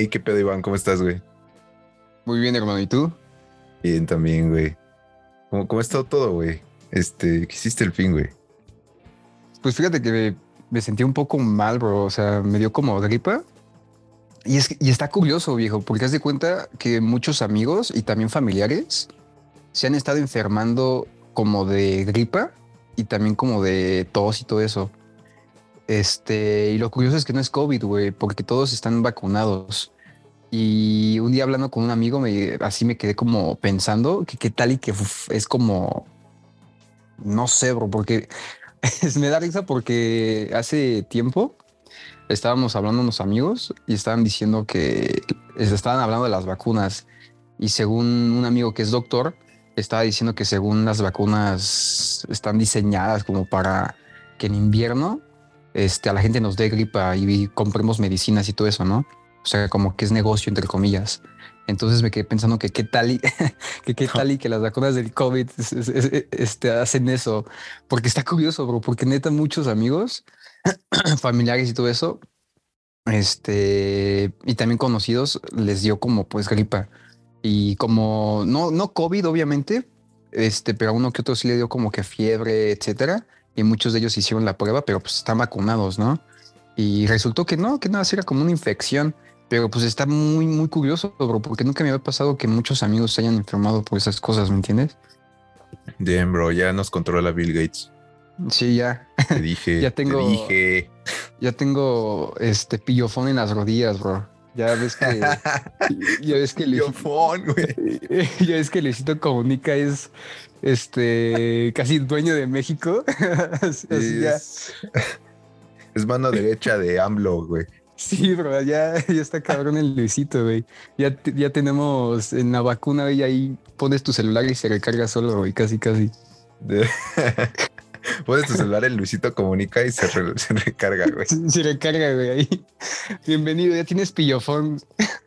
Hey, qué pedo, Iván, ¿cómo estás, güey? Muy bien, hermano. ¿Y tú? Bien, también, güey. ¿Cómo, cómo ha estado todo, güey? Este, ¿qué hiciste el fin, güey? Pues fíjate que me, me sentí un poco mal, bro. O sea, me dio como gripa. Y, es, y está curioso, viejo, porque haz de cuenta que muchos amigos y también familiares se han estado enfermando como de gripa y también como de tos y todo eso. Este, y lo curioso es que no es COVID, güey, porque todos están vacunados. Y un día hablando con un amigo, me, así me quedé como pensando que qué tal y que uf, es como, no sé, bro, porque me da risa porque hace tiempo estábamos hablando unos amigos y estaban diciendo que estaban hablando de las vacunas y según un amigo que es doctor, estaba diciendo que según las vacunas están diseñadas como para que en invierno este, a la gente nos dé gripa y compremos medicinas y todo eso, ¿no? O sea, como que es negocio, entre comillas. Entonces me quedé pensando que qué tal y que qué tal y que las vacunas del COVID es, es, es, este, hacen eso. Porque está curioso, bro, porque neta muchos amigos, familiares y todo eso, este, y también conocidos, les dio como pues gripa. Y como, no, no COVID, obviamente, este, pero a uno que otro sí le dio como que fiebre, etcétera. Y muchos de ellos hicieron la prueba, pero pues están vacunados, ¿no? Y resultó que no, que nada, era como una infección. Pero pues está muy, muy curioso, bro, porque nunca me había pasado que muchos amigos se hayan enfermado por esas cosas, ¿me entiendes? Bien, bro, ya nos controla Bill Gates. Sí, ya. Te dije, ya tengo, te dije. Ya tengo este pillofón en las rodillas, bro. Ya ves que. ya ves que Pillofón, güey. Ya ves que Luisito Comunica es este casi dueño de México. Así es, ya. es mano derecha de AMLO, güey. Sí, bro, ya, ya está cabrón el Luisito, güey. Ya, ya tenemos en la vacuna, güey, ahí pones tu celular y se recarga solo, güey, casi, casi. Pones tu celular, el Luisito comunica y se, re, se recarga, güey. Se, recarga, güey, ahí. Bienvenido, ya tienes pillofón.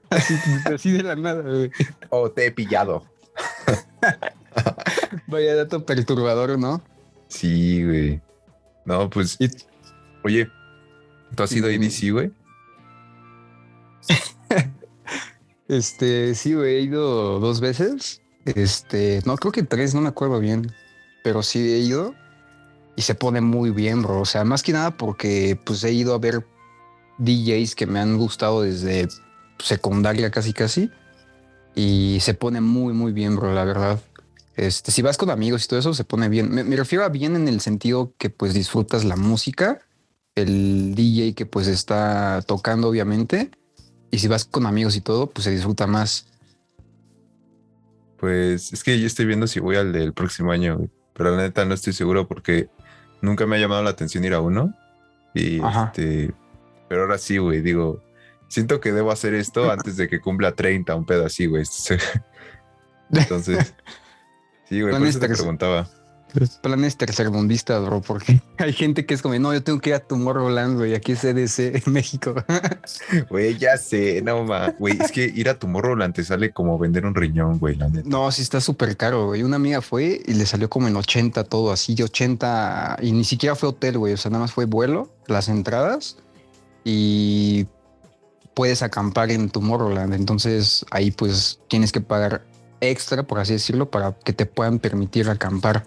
Así, así de la nada, güey. Oh, te he pillado. Vaya dato perturbador, ¿no? Sí, güey. No, pues. ¿Y? Oye, ¿tú has ido a EDC, güey? este, sí, güey, he ido dos veces. Este, no, creo que tres, no me acuerdo bien. Pero sí he ido y se pone muy bien, bro. O sea, más que nada porque pues he ido a ver DJs que me han gustado desde secundaria casi casi. Y se pone muy, muy bien, bro, la verdad. Este, si vas con amigos y todo eso, se pone bien. Me, me, refiero a bien en el sentido que pues disfrutas la música, el DJ que pues está tocando, obviamente. Y si vas con amigos y todo, pues se disfruta más. Pues es que yo estoy viendo si voy al del próximo año, güey. pero la neta no estoy seguro porque nunca me ha llamado la atención ir a uno. Y Ajá. este, pero ahora sí, güey, digo, siento que debo hacer esto antes de que cumpla 30, un pedo así, güey. Entonces, sí, güey, por eso te preguntaba. Planes tercermundistas, bro, porque hay gente que es como, no, yo tengo que ir a Tomorrowland, güey, aquí es EDC en México. Güey, ya sé, no ma, güey, es que ir a Tomorrowland te sale como vender un riñón, güey, la neta. No, sí está súper caro, güey. Una amiga fue y le salió como en 80 todo, así, 80, y ni siquiera fue hotel, güey, o sea, nada más fue vuelo, las entradas y puedes acampar en Tomorrowland, entonces ahí pues tienes que pagar extra, por así decirlo, para que te puedan permitir acampar.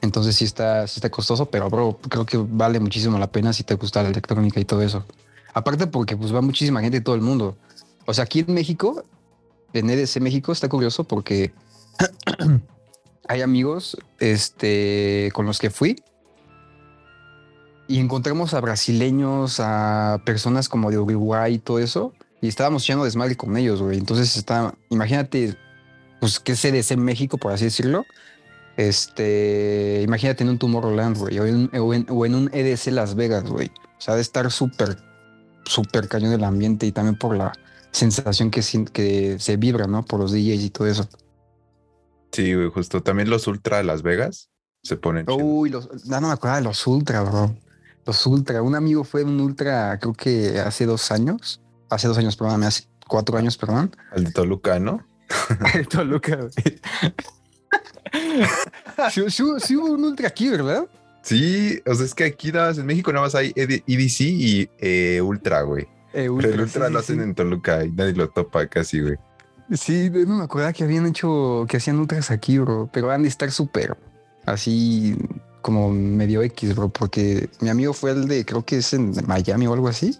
Entonces sí está, sí está costoso, pero creo que vale muchísimo la pena si te gusta la electrónica y todo eso. Aparte porque pues va muchísima gente de todo el mundo. O sea, aquí en México, en EDC México está curioso porque hay amigos este, con los que fui y encontramos a brasileños, a personas como de Uruguay y todo eso. Y estábamos echando desmadre con ellos, güey. Entonces está, imagínate, pues que es EDC México, por así decirlo. Este, imagínate en un Tomorrowland, güey, o en, o, en, o en un EDC Las Vegas, güey. O sea, de estar súper, súper cañón el ambiente y también por la sensación que, que se vibra, ¿no? Por los DJs y todo eso. Sí, güey, justo. También los Ultra Las Vegas se ponen. Uy, los, no, no me acuerdo de los Ultra, bro. Los Ultra. Un amigo fue un Ultra, creo que hace dos años. Hace dos años, perdón, hace cuatro años, perdón. El de Toluca, ¿no? El de Toluca, güey. sí, sí, sí, hubo un ultra aquí, ¿verdad? Sí, o sea, es que aquí nada más en México nada más hay EDC y eh, Ultra, güey. el ultra lo hacen en Toluca y nadie lo topa casi, güey. Sí, no me acordaba que habían hecho, que hacían ultras aquí, bro, pero van a estar súper así como medio X, bro, porque mi amigo fue el de, creo que es en Miami o algo así.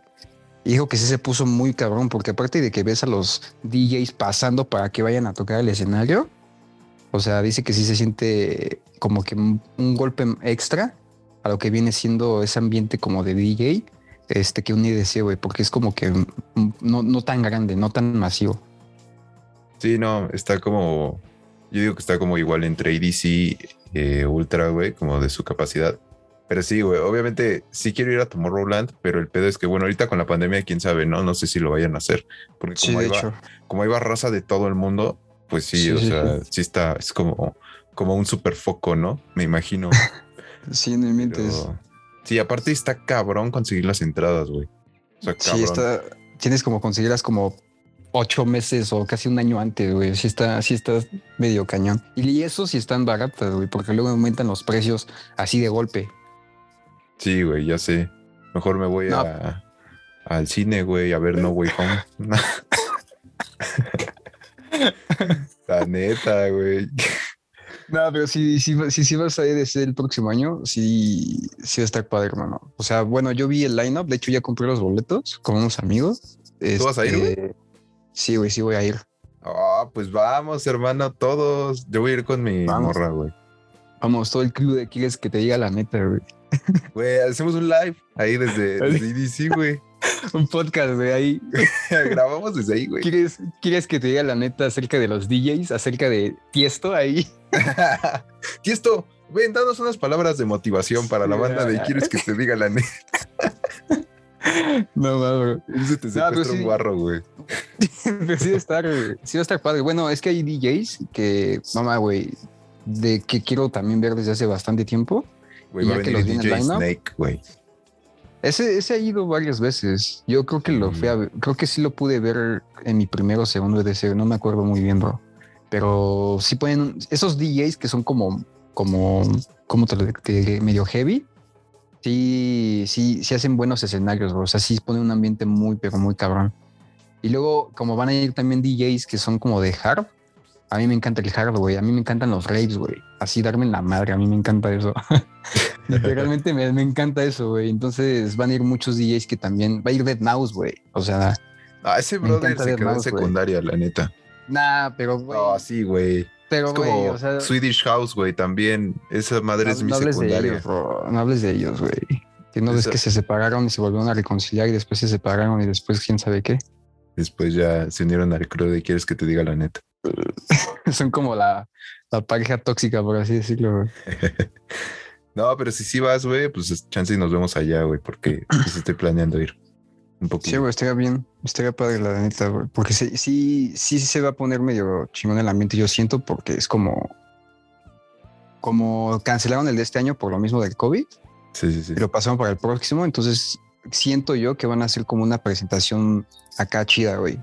Dijo que sí se puso muy cabrón, porque aparte de que ves a los DJs pasando para que vayan a tocar el escenario, o sea, dice que sí se siente como que un, golpe extra a lo que viene siendo ese ambiente como de DJ, este que un IDC, güey, porque es como que no, no tan grande, no tan masivo. Sí, no, está como, yo digo que está como igual entre IDC eh, Ultra, güey, como de su capacidad. Pero sí, güey, obviamente sí quiero ir a Tomorrowland, pero el pedo es que, bueno, ahorita con la pandemia, quién sabe, ¿no? No sé si lo vayan a hacer. Porque como, sí, como iba raza de todo el mundo, pues sí, o sea, sí está, es como, como un super foco, ¿no? Me imagino. sí, no mientes. Sí, aparte está cabrón conseguir las entradas, güey. O sea, cabrón. Sí, está, tienes como conseguirlas como ocho meses o casi un año antes, güey. Sí está, sí está medio cañón. Y eso sí están baratas, güey, porque luego aumentan los precios así de golpe. Sí, güey, ya sé. Mejor me voy a, al cine, güey, a ver No Way Home. La neta, güey. No, pero si, si, si, vas a ir desde el próximo año, sí, sí va a estar padre, hermano. O sea, bueno, yo vi el lineup, de hecho ya compré los boletos con unos amigos. ¿Tú vas a ir, güey? Este, Sí, güey, sí voy a ir. Ah, pues vamos, hermano, todos. Yo voy a ir con mi morra, güey. Vamos, todo el club de Aquiles que te diga la neta, güey. Güey, hacemos un live ahí desde, desde güey. un podcast, güey, ahí. Grabamos desde ahí, güey. ¿Quieres, ¿Quieres que te diga la neta acerca de los DJs, acerca de Tiesto ahí? Tiesto, ven, danos unas palabras de motivación para la banda de ¿Quieres que te diga la neta? No, bro. Se te no, un guarro, güey. sí, va a estar, sí va a estar padre. Bueno, es que hay DJs que, mamá, güey, de que quiero también ver desde hace bastante tiempo. Güey, va a venir DJ Snake, güey. Ese, ese ha ido varias veces. Yo creo que lo fui a ver, creo que sí lo pude ver en mi primero o segundo EDC, no me acuerdo muy bien, bro. Pero sí pueden, esos DJs que son como, como, como te lo diré, medio heavy, sí, sí, sí hacen buenos escenarios, bro. O sea, sí ponen un ambiente muy, pero muy cabrón. Y luego, como van a ir también DJs que son como de hard, a mí me encanta el hard, güey. A mí me encantan los raves, güey. Así darme la madre, a mí me encanta eso. Literalmente me, me, encanta eso, güey. Entonces van a ir muchos DJs que también. Va a ir Dead Mouse, güey. O sea. Ah, ese brother se quedó en secundaria, la neta. Nah, pero, güey. No, sí, güey. Pero, güey, o sea. Swedish House, güey, también. Esa madre es mi secundaria. No hables de ellos, güey. Que no ves que se separaron y se volvieron a reconciliar y después se separaron y después quién sabe qué. Después ya se unieron al crew de quieres que te diga la neta. Son como la, la pareja tóxica, por así decirlo, güey. no, pero si sí vas, güey, pues chance y nos vemos allá, güey, porque pues, estoy planeando ir. Un poquito. Sí, güey, estaría bien. Estaría padre la neta, güey. Porque sí, sí, sí se va a poner medio chingón el ambiente, yo siento, porque es como. Como cancelaron el de este año por lo mismo del COVID. Sí, sí, sí. Y lo pasaron para el próximo. Entonces siento yo que van a ser como una presentación acá chida, güey.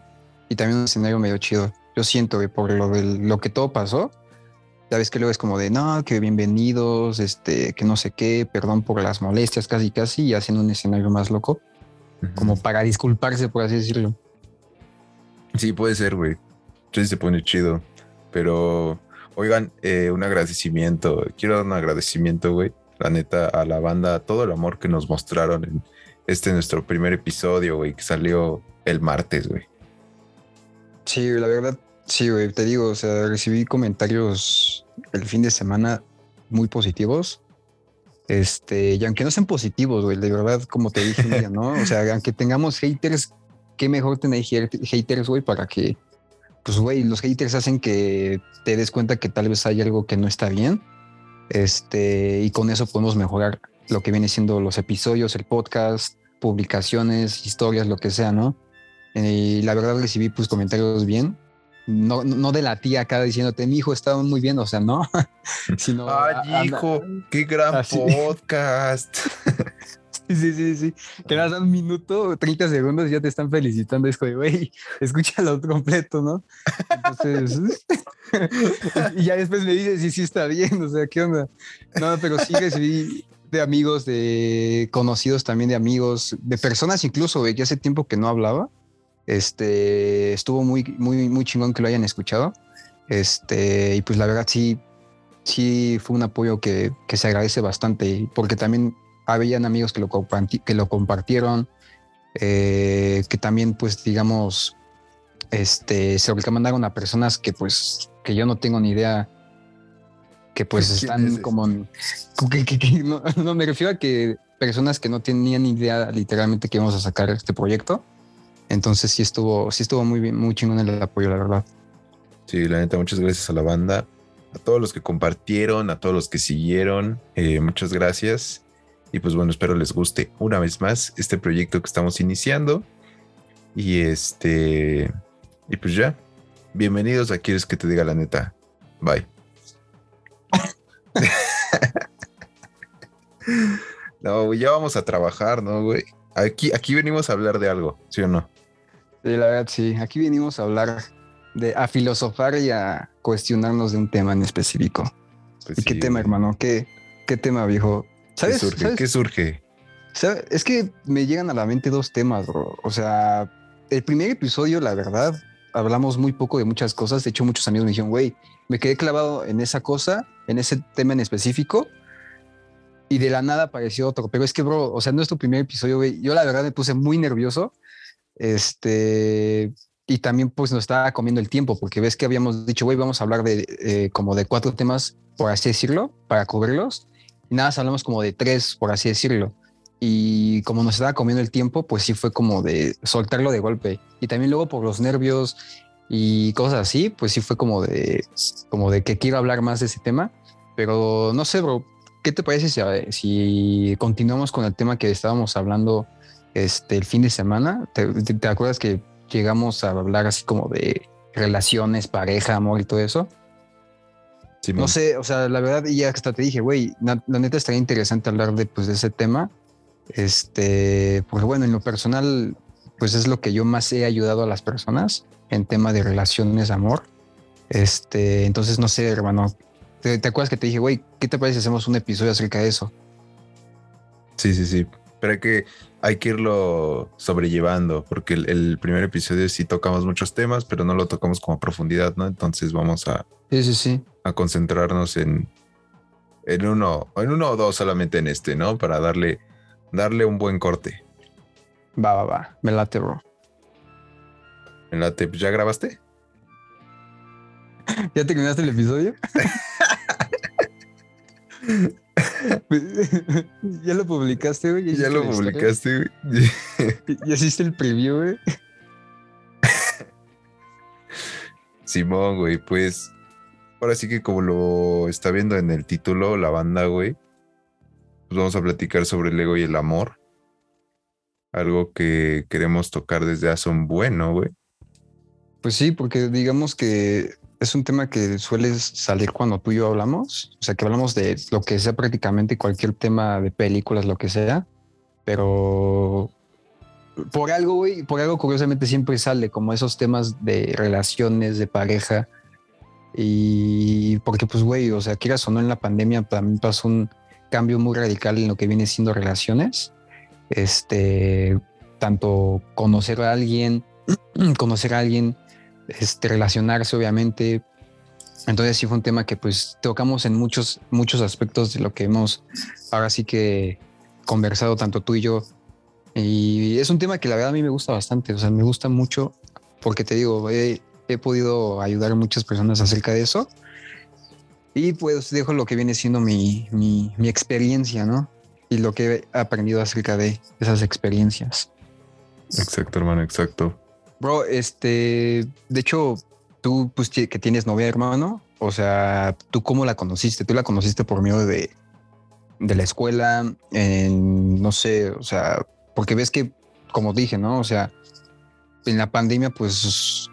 Y también un escenario medio chido. Yo siento, güey, por lo, de lo que todo pasó. Ya ves que luego es como de, no, que bienvenidos, este, que no sé qué, perdón por las molestias, casi, casi, y hacen un escenario más loco como para disculparse, por así decirlo. Sí, puede ser, güey. Sí, se pone chido. Pero, oigan, eh, un agradecimiento. Quiero dar un agradecimiento, güey. La neta, a la banda, todo el amor que nos mostraron en este nuestro primer episodio, güey, que salió el martes, güey. Sí, la verdad, sí, güey. Te digo, o sea, recibí comentarios el fin de semana muy positivos. Este, y aunque no sean positivos, güey, de verdad, como te dije día, ¿no? O sea, aunque tengamos haters, qué mejor tener haters, güey, para que, pues, güey, los haters hacen que te des cuenta que tal vez hay algo que no está bien. Este, y con eso podemos mejorar lo que viene siendo los episodios, el podcast, publicaciones, historias, lo que sea, ¿no? Y la verdad recibí pues comentarios bien no, no de la tía acá diciéndote, mi hijo estaba muy bien, o sea, no, sino... Ay, hijo, qué gran podcast. sí, sí, sí, sí. Que das un minuto, 30 segundos y ya te están felicitando. Es como, güey, escúchalo completo, ¿no? Entonces, y ya después me dices, sí, sí está bien, o sea, ¿qué onda? No, pero sí recibí, de amigos, de conocidos también de amigos, de personas incluso, güey, que hace tiempo que no hablaba. Este, estuvo muy, muy, muy chingón que lo hayan escuchado. Este, y pues la verdad sí, sí fue un apoyo que, que se agradece bastante, porque también habían amigos que lo, que lo compartieron, eh, que también pues digamos, este, se lo recomendaron a personas que pues, que yo no tengo ni idea que pues están como... no, me refiero a que personas que no tenían ni idea literalmente que íbamos a sacar este proyecto. Entonces sí estuvo, sí estuvo muy bien, muy chingón el apoyo, la verdad. Sí, la neta, muchas gracias a la banda, a todos los que compartieron, a todos los que siguieron, eh, muchas gracias. Y pues bueno, espero les guste una vez más este proyecto que estamos iniciando. Y este, y pues ya, bienvenidos a Quieres que te diga la neta. Bye. no, ya vamos a trabajar, ¿no, güey? Aquí, aquí venimos a hablar de algo, ¿sí o no? Sí, la verdad, sí. Aquí venimos a hablar de, a filosofar y a cuestionarnos de un tema en específico. Pues ¿Y qué tema, hermano? ¿Qué, ¿Qué tema, viejo? ¿Sabes? ¿Qué surge? ¿Qué surge? Es que me llegan a la mente dos temas, bro. O sea, el primer episodio, la verdad, hablamos muy poco de muchas cosas. De hecho, muchos amigos me dijeron, güey, me quedé clavado en esa cosa, en ese tema en específico, y de la nada apareció otro. Pero es que, bro, o sea, no es tu primer episodio, güey. Yo la verdad me puse muy nervioso. Este, y también pues nos estaba comiendo el tiempo, porque ves que habíamos dicho, güey, vamos a hablar de eh, como de cuatro temas, por así decirlo, para cubrirlos. Y nada, hablamos como de tres, por así decirlo. Y como nos estaba comiendo el tiempo, pues sí fue como de soltarlo de golpe. Y también luego por los nervios y cosas así, pues sí fue como de, como de que quiero hablar más de ese tema. Pero no sé, bro, ¿qué te parece si, si continuamos con el tema que estábamos hablando este, el fin de semana? ¿Te, acuerdas que llegamos a hablar así como de relaciones, pareja, amor y todo eso? Sí, no sé, o sea, la verdad, ya hasta te dije, güey, la, neta estaría interesante hablar de, pues, de ese tema. Este, porque bueno, en lo personal, pues es lo que yo más he ayudado a las personas en tema de relaciones, amor. Este, entonces no sé, hermano. ¿Te, acuerdas que te dije, güey, ¿qué te parece si hacemos un episodio acerca de eso? Sí, sí, sí. Pero hay que, hay que irlo sobrellevando, porque el, primer episodio sí tocamos muchos temas, pero no lo tocamos como a profundidad, ¿no? Entonces vamos a, sí, sí, sí. a concentrarnos en, en uno, en uno o dos solamente en este, ¿no? Para darle, darle un buen corte. Va, va, va. Me late, bro. Me late. ¿Ya grabaste? ¿Ya terminaste el episodio? ya lo publicaste, güey. Ya, lo publicaste, güey. ya hiciste el preview, güey. Simón, güey, pues ahora sí que como lo está viendo en el título la banda, güey, pues vamos a platicar sobre el ego y el amor algo que queremos tocar desde hace un bueno, güey. Pues sí, porque digamos que es un tema que suele salir cuando tú y yo hablamos, o sea, que hablamos de lo que sea prácticamente cualquier tema de películas, lo que sea, pero por algo, güey, por algo curiosamente siempre sale como esos temas de relaciones, de pareja, y porque pues, güey, o sea, quieras o no en la pandemia también pasó un cambio muy radical en lo que viene siendo relaciones. Este, tanto conocer a alguien, conocer a alguien, este, relacionarse obviamente. Entonces sí fue un tema que pues tocamos en muchos, muchos aspectos de lo que hemos ahora sí que conversado tanto tú y yo. Y es un tema que la verdad a mí me gusta bastante, o sea, me gusta mucho porque te digo, he, podido ayudar a muchas personas acerca de eso. Y pues dejo lo que viene siendo mi, mi, mi experiencia, ¿no? y lo que he aprendido acerca de esas experiencias. Exacto, hermano, exacto. Bro, este, de hecho, tú pues que tienes novia, hermano, o sea, ¿tú cómo la conociste? ¿Tú la conociste por medio de, de la escuela? En, no sé, o sea, porque ves que, como dije, ¿no? O sea, en la pandemia, pues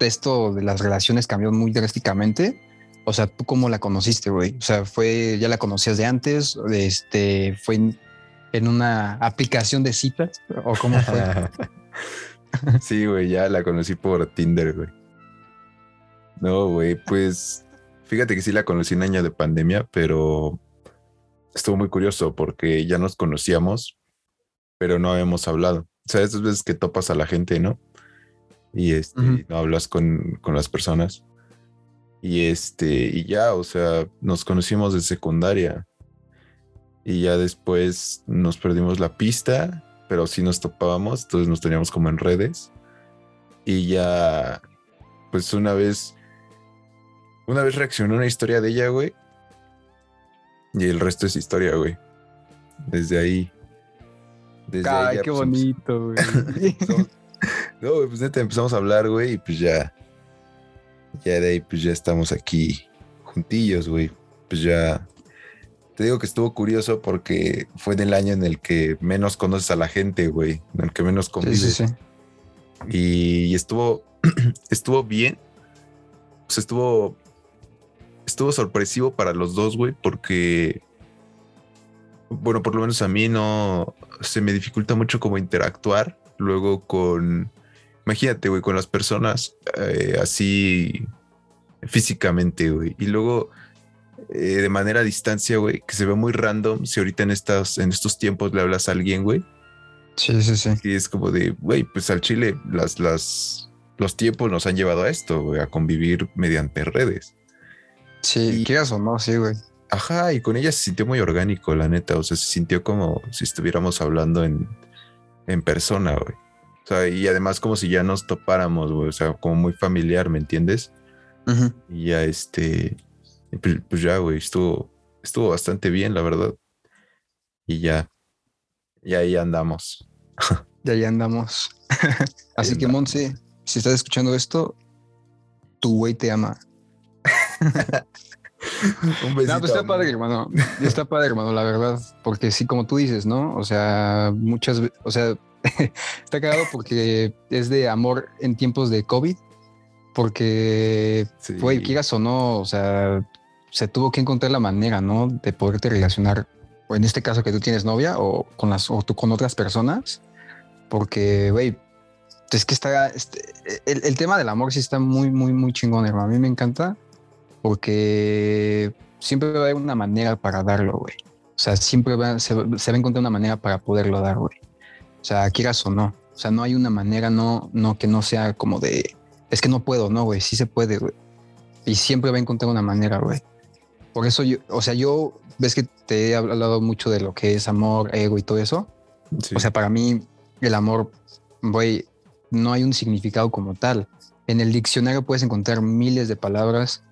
esto de las relaciones cambió muy drásticamente o sea, ¿tú cómo la conociste, güey? O sea, fue, ya la conocías de antes, este, fue en, una aplicación de citas o cómo fue? sí, güey, ya la conocí por Tinder, güey. No, güey, pues fíjate que sí la conocí en año de pandemia, pero estuvo muy curioso porque ya nos conocíamos, pero no habíamos hablado. O sea, esas veces que topas a la gente, ¿no? Y este, no hablas con, con las personas. Y este, y ya, o sea, nos conocimos de secundaria. Y ya después nos perdimos la pista, pero sí nos topábamos, entonces nos teníamos como en redes. Y ya, pues una vez, una vez reaccionó una historia de ella, güey. Y el resto es historia, güey. Desde ahí. Desde ahí Ay, ya, qué pues, bonito, güey. No, güey, pues neta empezamos a hablar, güey, y pues ya. Ya de ahí, pues ya estamos aquí juntillos, güey. Pues ya. Te digo que estuvo curioso porque fue en el año en el que menos conoces a la gente, güey. En el que menos Sí, convives. sí, sí. Y estuvo, estuvo bien. Pues estuvo, estuvo sorpresivo para los dos, güey, porque, bueno, por lo menos a mí no se me dificulta mucho como interactuar luego con, imagínate, güey, con las personas eh, así físicamente, güey, y luego eh, de manera a distancia, güey, que se ve muy random si ahorita en estas, en estos tiempos le hablas a alguien, güey. Sí, sí, sí. Y es como de, güey, pues al Chile las, las, los tiempos nos han llevado a esto, güey, a convivir mediante redes. Sí, Y- quieras o no, sí, güey. Ajá, y con ella se sintió muy orgánico, la neta. O sea, se sintió como si estuviéramos hablando en, en persona, güey. O sea, y además como si ya nos topáramos, güey. O sea, como muy familiar, ¿me entiendes? Ujú. Y ya este, y pues, pues ya, güey, estuvo, estuvo bastante bien, la verdad. Y ya, y ahí andamos. Y ahí andamos. Así Ahí que, andamos. Monse, si estás escuchando esto, tu güey te ama. Un besito. No, pues está padre, hermano. Está padre, hermano, la verdad. Porque sí, como tú dices, ¿no? O sea, muchas veces, o sea, está cagado porque es de amor en tiempos de COVID. Porque, Sí. güey, quieras o no, o sea, se tuvo que encontrar la manera, ¿no? De poderte relacionar, o en este caso que tú tienes novia o con las, o tú con otras personas. Porque, güey, es que está, este, el, el tema del amor sí está muy, muy, muy chingón, hermano. A mí me encanta porque siempre va a haber una manera para darlo, güey. O sea, siempre va, se, se va a encontrar una manera para poderlo dar, güey. O sea, quieras o no. O sea, no hay una manera, no, no que no sea como de, es que no puedo, no, güey. Sí se puede, güey. Y siempre va a encontrar una manera, güey. Por eso yo, o sea, yo, ves que te he hablado mucho de lo que es amor, ego y todo eso. Sí. O sea, para mí el amor, güey, no hay un significado como tal. En el diccionario puedes encontrar miles de palabras.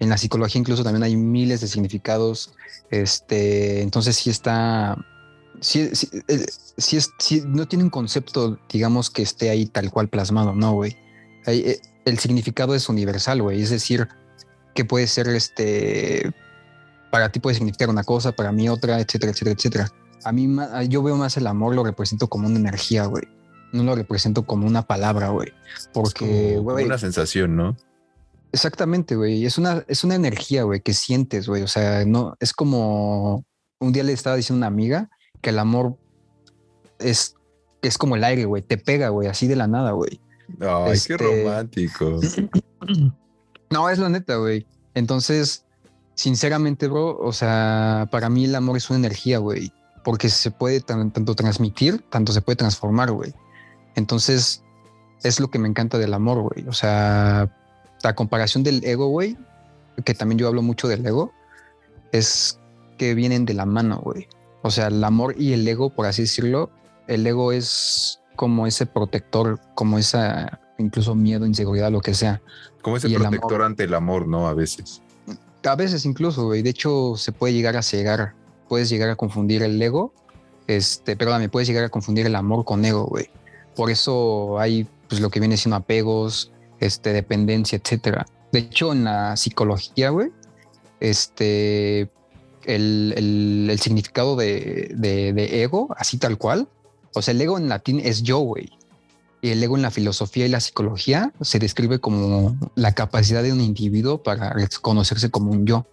En la psicología incluso también hay miles de significados. Este, entonces sí está, sí, sí, eh, sí es, sí no tiene un concepto, digamos, que esté ahí tal cual plasmado, no, güey. Eh, El significado es universal, güey. Es decir, que puede ser este, para ti puede significar una cosa, para mí otra, etcétera, etcétera, etcétera. A mí yo veo más el amor, lo represento como una energía, güey. No lo represento como una palabra, güey. Porque, como güey, una sensación, ¿no? exactamente, güey. Es una, es una energía, güey, que sientes, güey. O sea, no, es como un día le estaba diciendo a una amiga que el amor es, es como el aire, güey. Te pega, güey, así de la nada, güey. Ay, Este- qué romántico. No, es la neta, güey. Entonces, sinceramente, bro, o sea, para mí el amor es una energía, güey, porque se puede tan- tanto transmitir, tanto se puede transformar, güey. Entonces, es lo que me encanta del amor, güey. O sea, la comparación del ego, güey, que también yo hablo mucho del ego, es que vienen de la mano, güey. O sea, el amor y el ego, por así decirlo, el ego es como ese protector, como esa incluso miedo, inseguridad, lo que sea. Como ese el protector ante el amor, ¿no? A veces. A veces incluso, güey. De hecho, se puede llegar a cegar. Puedes llegar a confundir el ego. Este, perdóname, puedes llegar a confundir el amor con ego, güey. Por eso hay pues lo que viene siendo apegos, este, dependencia, etcétera. De hecho, en la psicología, güey, este, el, el- el significado de, de- de ego, así tal cual. O sea, el ego en latín es yo, güey. Y el ego en la filosofía y la psicología se describe como la capacidad de un individuo para reconocerse como un yo.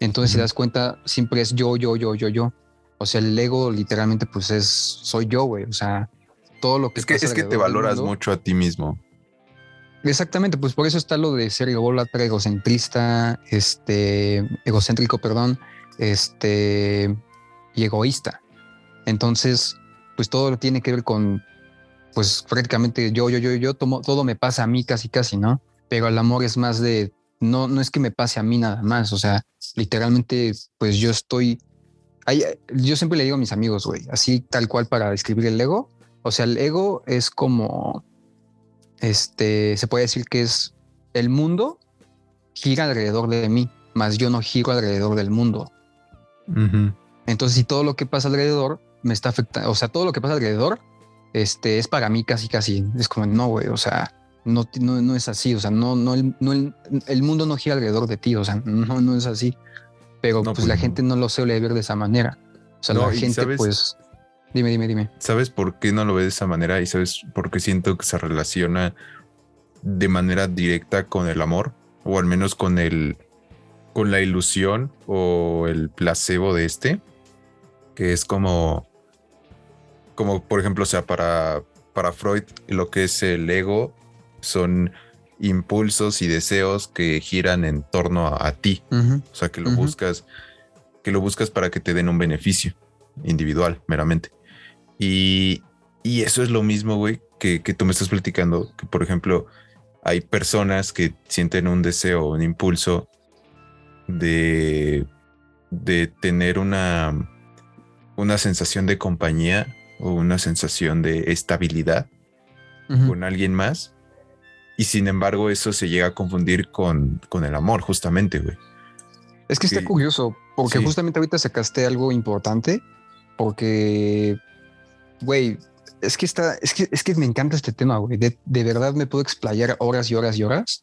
Entonces, si Ujú. das cuenta, siempre es yo, yo, yo, yo, yo. O sea, el ego literalmente pues es, soy yo, güey. O sea, todo lo que... Es que, pasa es que te valoras mundo- mucho a ti mismo. Exactamente, pues por eso está lo de ser ególatra, egocentrista, este, egocéntrico, perdón, este, y egoísta. Entonces, pues todo tiene que ver con, pues prácticamente yo, yo, yo, yo, tomo, todo me pasa a mí casi, casi, ¿no? Pero el amor es más de, no, no es que me pase a mí nada más, o sea, literalmente, pues yo estoy, yo siempre le digo a mis amigos, güey, así tal cual para describir el ego, o sea, el ego es como, este, se puede decir que es el mundo gira alrededor de mí, más yo no giro alrededor del mundo. Entonces, si todo lo que pasa alrededor me está afectando, o sea, todo lo que pasa alrededor, este, es para mí casi, casi, es como, no, güey, o sea, no, no, es así, o sea, no, no, el, no el, mundo no gira alrededor de ti, o sea, no, no es así. Pero pues, la pues, gente no lo suele ver de esa manera. O sea, la gente, pues, dime, dime, dime. ¿Sabes por qué no lo ve de esa manera? Y sabes por qué siento que se relaciona de manera directa con el amor, o al menos con el, con la ilusión o el placebo de este, que es como, como por ejemplo, o sea, para, para Freud, lo que es el ego son impulsos y deseos que giran en torno a, ti. O sea, que lo buscas, que lo buscas para que te den un beneficio individual, meramente. Y, eso es lo mismo, güey, que, que, tú me estás platicando, que por ejemplo, hay personas que sienten un deseo, un impulso de, de tener una, una sensación de compañía o una sensación de estabilidad con alguien más y sin embargo, eso se llega a confundir con, con el amor, justamente, güey. Es que está curioso, porque justamente ahorita sacaste algo importante, porque, güey, es que está, es que, es que me encanta este tema, güey. De, verdad me puedo explayar horas y horas y horas,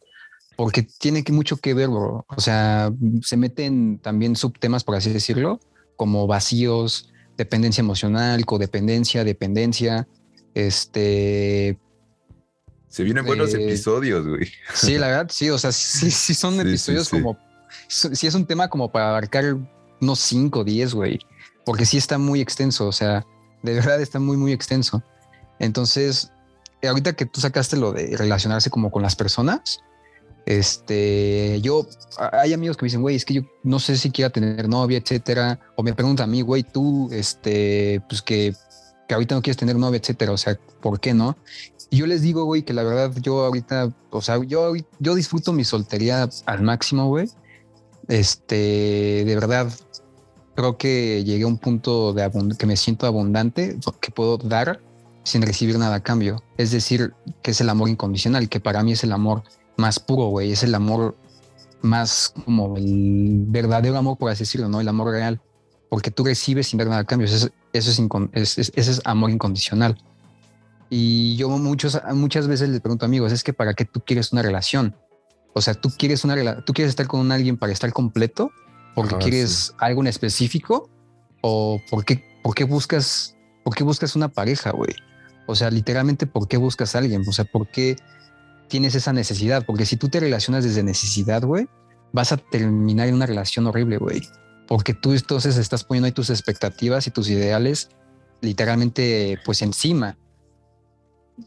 porque tiene que mucho que ver, bro. O sea, se meten también subtemas, por así decirlo, como vacíos, dependencia emocional, codependencia, dependencia, este, se vienen buenos eh, episodios, güey. Sí, la verdad, sí. O sea, sí, sí son episodios como. Sí, es un tema como para abarcar unos 5, 10, güey. Porque sí está muy extenso. O sea, de verdad está muy, muy extenso. Entonces, ahorita que tú sacaste lo de relacionarse como con las personas, este, yo, hay amigos que me dicen, güey, es que yo no sé si quiera tener novia, etcétera. O me preguntan a mí, güey, tú, este, pues que, que ahorita no quieres tener novia, etcétera. O sea, ¿por qué no? Y yo les digo, güey, que la verdad yo ahorita, o sea, yo, yo disfruto mi soltería al máximo, güey. Este, de verdad, creo que llegué a un punto de que me siento abundante, que puedo dar sin recibir nada a cambio. Es decir, que es el amor incondicional, que para mí es el amor más puro, güey. Es el amor más como el verdadero amor, por así decirlo, ¿no? El amor real. Porque tú recibes sin dar nada a cambio. Eso es, eso es amor incondicional. Y yo muchos, muchas veces les pregunto a amigos, es que ¿para qué tú quieres una relación? O sea, ¿tú quieres, una, ¿tú quieres estar con alguien para estar completo? ¿Porque quieres algo en específico? ¿O por qué, por qué buscas, por qué buscas una pareja, güey? O sea, literalmente, ¿por qué buscas a alguien? O sea, ¿por qué tienes esa necesidad? Porque si tú te relacionas desde necesidad, güey, vas a terminar en una relación horrible, güey. Porque tú entonces estás poniendo ahí tus expectativas y tus ideales literalmente pues encima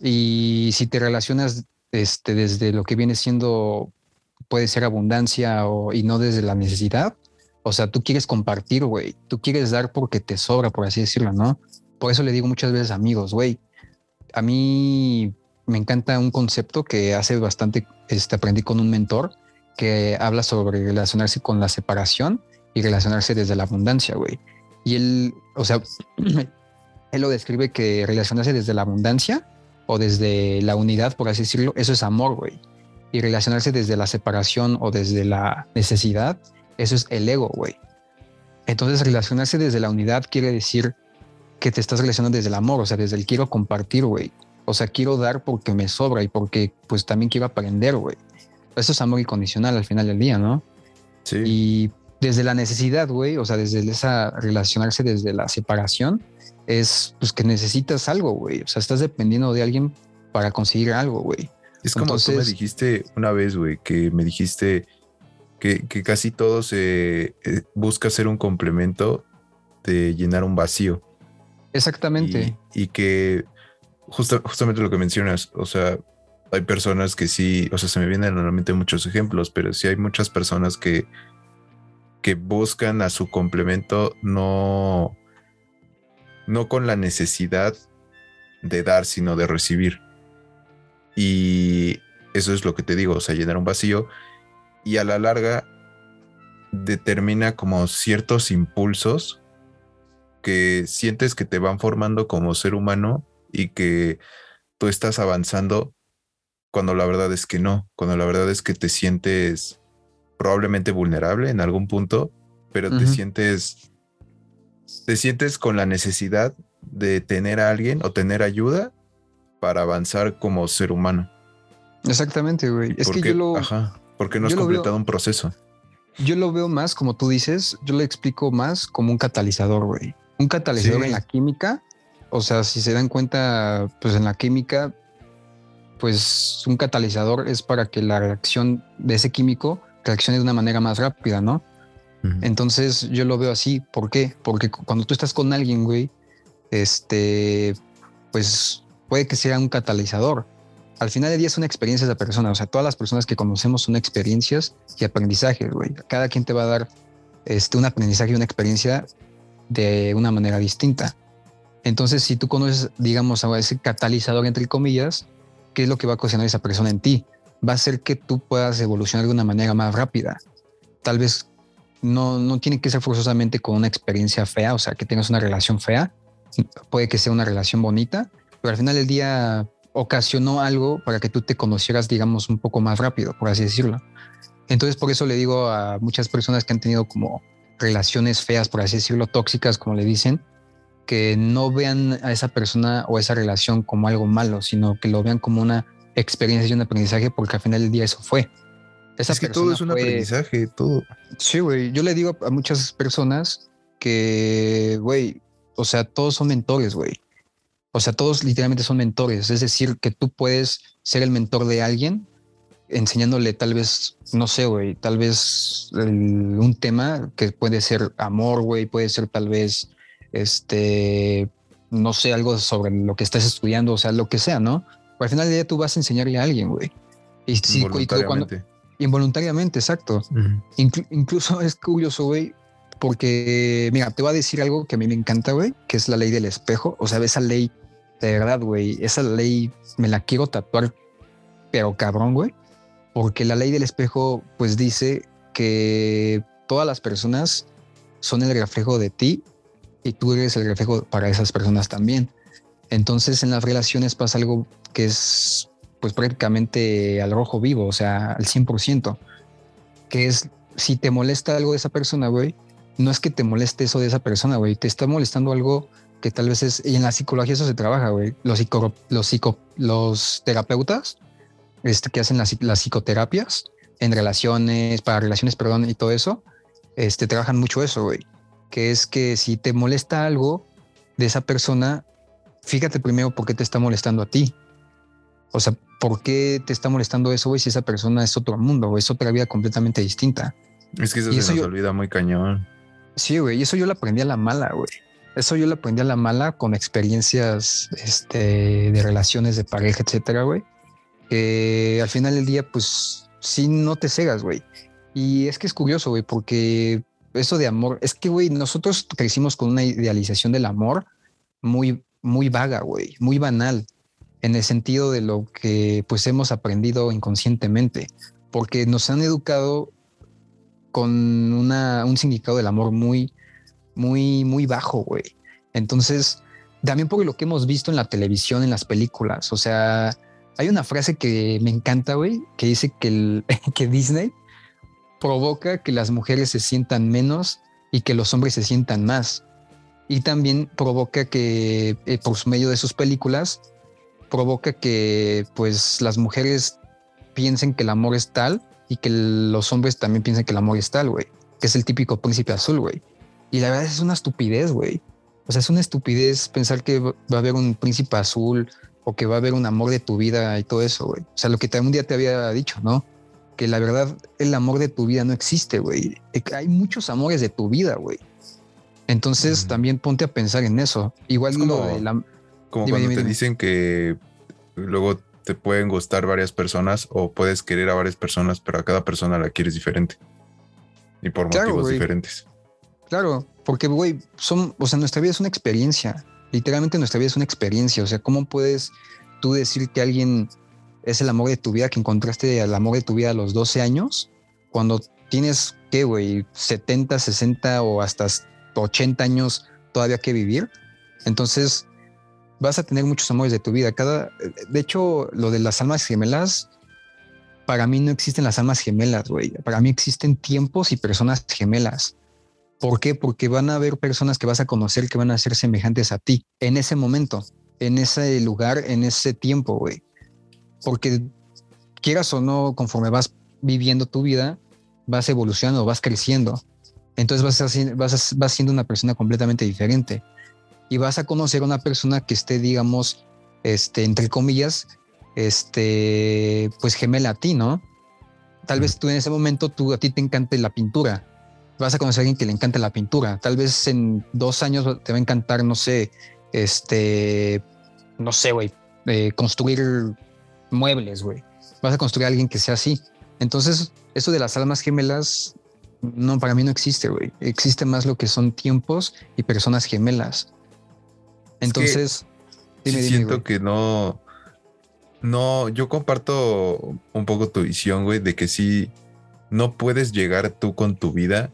y si te relacionas este, desde lo que viene siendo, puede ser abundancia o, y no desde la necesidad, o sea, tú quieres compartir, güey, tú quieres dar porque te sobra, por así decirlo, ¿no? Por eso le digo muchas veces amigos, güey, a mí me encanta un concepto que hace bastante, este, aprendí con un mentor que habla sobre relacionarse con la separación y relacionarse desde la abundancia, güey. Y él, o sea, él lo describe que relacionarse desde la abundancia o desde la unidad, por así decirlo, eso es amor, güey. Y relacionarse desde la separación o desde la necesidad, eso es el ego, güey. Entonces, relacionarse desde la unidad quiere decir que te estás relacionando desde el amor, o sea, desde el quiero compartir, güey. O sea, quiero dar porque me sobra y porque pues también quiero aprender, güey. Eso es amor incondicional al final del día, ¿no? Sí. Y desde la necesidad, güey, o sea, desde esa relacionarse desde la separación, es pues que necesitas algo, güey. O sea, estás dependiendo de alguien para conseguir algo, güey. Es como tú me dijiste una vez, güey, que me dijiste que, casi todo se eh, busca ser un complemento de llenar un vacío. Exactamente. Y, que justamente lo que mencionas, o sea, hay personas que sí, o sea, se me vienen normalmente muchos ejemplos, pero sí hay muchas personas que, que buscan a su complemento no, no con la necesidad de dar, sino de recibir. Y eso es lo que te digo, o sea, llenar un vacío y a la larga determina como ciertos impulsos que sientes que te van formando como ser humano y que tú estás avanzando cuando la verdad es que no, cuando la verdad es que te sientes probablemente vulnerable en algún punto, pero te sientes te sientes con la necesidad de tener a alguien o tener ayuda para avanzar como ser humano. Exactamente, güey. Es que yo lo. Ajá, porque no has completado un proceso. Yo lo veo más, como tú dices, yo le explico más como un catalizador, güey. Un catalizador en la química. O sea, si se dan cuenta, pues en la química, pues un catalizador es para que la reacción de ese químico reaccione de una manera más rápida, ¿no? Entonces yo lo veo así. ¿Por qué? Porque cuando tú estás con alguien, güey, este, pues puede que sea un catalizador. Al final del día es una experiencia esa persona. O sea, todas las personas que conocemos son experiencias y aprendizajes, güey. Cada quien te va a dar este, un aprendizaje y una experiencia de una manera distinta. Entonces, si tú conoces, digamos, a ese catalizador, entre comillas, ¿qué es lo que va a ocasionar esa persona en ti? Va a hacer que tú puedas evolucionar de una manera más rápida. Tal vez no, no tiene que ser forzosamente con una experiencia fea, o sea, que tengas una relación fea. Puede que sea una relación bonita, pero al final del día ocasionó algo para que tú te conocieras, digamos, un poco más rápido, por así decirlo. Entonces, por eso le digo a muchas personas que han tenido como relaciones feas, por así decirlo, tóxicas, como le dicen, que no vean a esa persona o esa relación como algo malo, sino que lo vean como una experiencia y un aprendizaje, porque al final del día eso fue. Esa es que todo es un aprendizaje, todo. Sí, güey. Yo le digo a muchas personas que, güey, o sea, todos son mentores, güey. O sea, todos literalmente son mentores. Es decir, que tú puedes ser el mentor de alguien enseñándole tal vez, no sé, güey, tal vez un tema que puede ser amor, güey, puede ser tal vez, este, no sé, algo sobre lo que estás estudiando, o sea, lo que sea, ¿no? Pero al final del día tú vas a enseñarle a alguien, güey. Y, sí, involuntariamente. involuntariamente, exacto. incluso es curioso, güey, porque, mira, te voy a decir algo que a mí me encanta, güey, que es la ley del espejo. O sea, esa ley de verdad, güey, esa ley me la quiero tatuar, pero cabrón, güey, porque la ley del espejo, pues dice que todas las personas son el reflejo de ti y tú eres el reflejo para esas personas también. Entonces en las relaciones pasa algo que es pues prácticamente al rojo vivo, o sea, al 100%, que es si te molesta algo de esa persona, güey, no es que te moleste eso de esa persona, güey, te está molestando algo que tal vez es, y en la psicología eso se trabaja, güey. Los, psico, los, los terapeutas este, que hacen las, las psicoterapias en relaciones, para relaciones, perdón, y todo eso, este, trabajan mucho eso, güey. Que es que si te molesta algo de esa persona, fíjate primero por qué te está molestando a ti. O sea, ¿por qué te está molestando eso, güey? Si esa persona es otro mundo, o es otra vida completamente distinta. Es que eso se nos olvida muy cañón. Sí, güey, y eso yo lo aprendí a la mala, güey. Eso yo lo aprendí a la mala con experiencias este, de relaciones de pareja, etcétera, güey. Que al final del día, pues sí, no te cegas, güey. Y es que es curioso, güey, porque eso de amor, es que, güey, nosotros crecimos con una idealización del amor muy, muy vaga, güey, muy banal, en el sentido de lo que pues hemos aprendido inconscientemente, porque nos han educado con una, un significado del amor muy, muy, muy bajo, güey. Entonces, también por lo que hemos visto en la televisión, en las películas, o sea, hay una frase que me encanta, güey, que dice que, el, que Disney provoca que las mujeres se sientan menos y que los hombres se sientan más. Y también provoca que, eh, por medio de sus películas, provoca que pues las mujeres piensen que el amor es tal y que los hombres también piensen que el amor es tal, güey. Que es el típico príncipe azul, güey. Y la verdad es una estupidez, güey. O sea, es una estupidez pensar que va a haber un príncipe azul o que va a haber un amor de tu vida y todo eso, güey. O sea, lo que un día te había dicho, ¿no? Que la verdad, el amor de tu vida no existe, güey. Hay muchos amores de tu vida, güey. Entonces también ponte a pensar en eso. Igual como, lo de la... Como cuando te dicen que luego te pueden gustar varias personas o puedes querer a varias personas, pero a cada persona la quieres diferente. Y por motivos diferentes. Claro, porque, güey, son, o sea, nuestra vida es una experiencia. Literalmente nuestra vida es una experiencia. O sea, ¿cómo puedes tú decir que alguien es el amor de tu vida, que encontraste el amor de tu vida a los 12 años, cuando tienes, ¿qué, güey? 70, 60 o hasta 80 años todavía que vivir? Entonces, vas a tener muchos amores de tu vida. Cada, de hecho, lo de las almas gemelas, para mí no existen las almas gemelas, güey. Para mí existen tiempos y personas gemelas. ¿Por qué? Porque van a haber personas que vas a conocer que van a ser semejantes a ti en ese momento, en ese lugar, en ese tiempo, güey. Porque quieras o no, conforme vas viviendo tu vida, vas evolucionando, vas creciendo. Entonces vas, vas, vas siendo una persona completamente diferente y vas a conocer a una persona que esté, digamos, este, entre comillas, este, pues gemela a ti, ¿no? Tal vez tú en ese momento tú, a ti te encante la pintura. Vas a conocer a alguien que le encante la pintura. Tal vez en dos años te va a encantar, no sé, este, no sé, güey, eh, construir muebles, güey. Vas a construir a alguien que sea así. Entonces, eso de las almas gemelas, no, para mí no existe, güey. Existe más lo que son tiempos y personas gemelas. Entonces, siento que no, no, yo comparto un poco tu visión, güey, de que sí, no puedes llegar tú con tu vida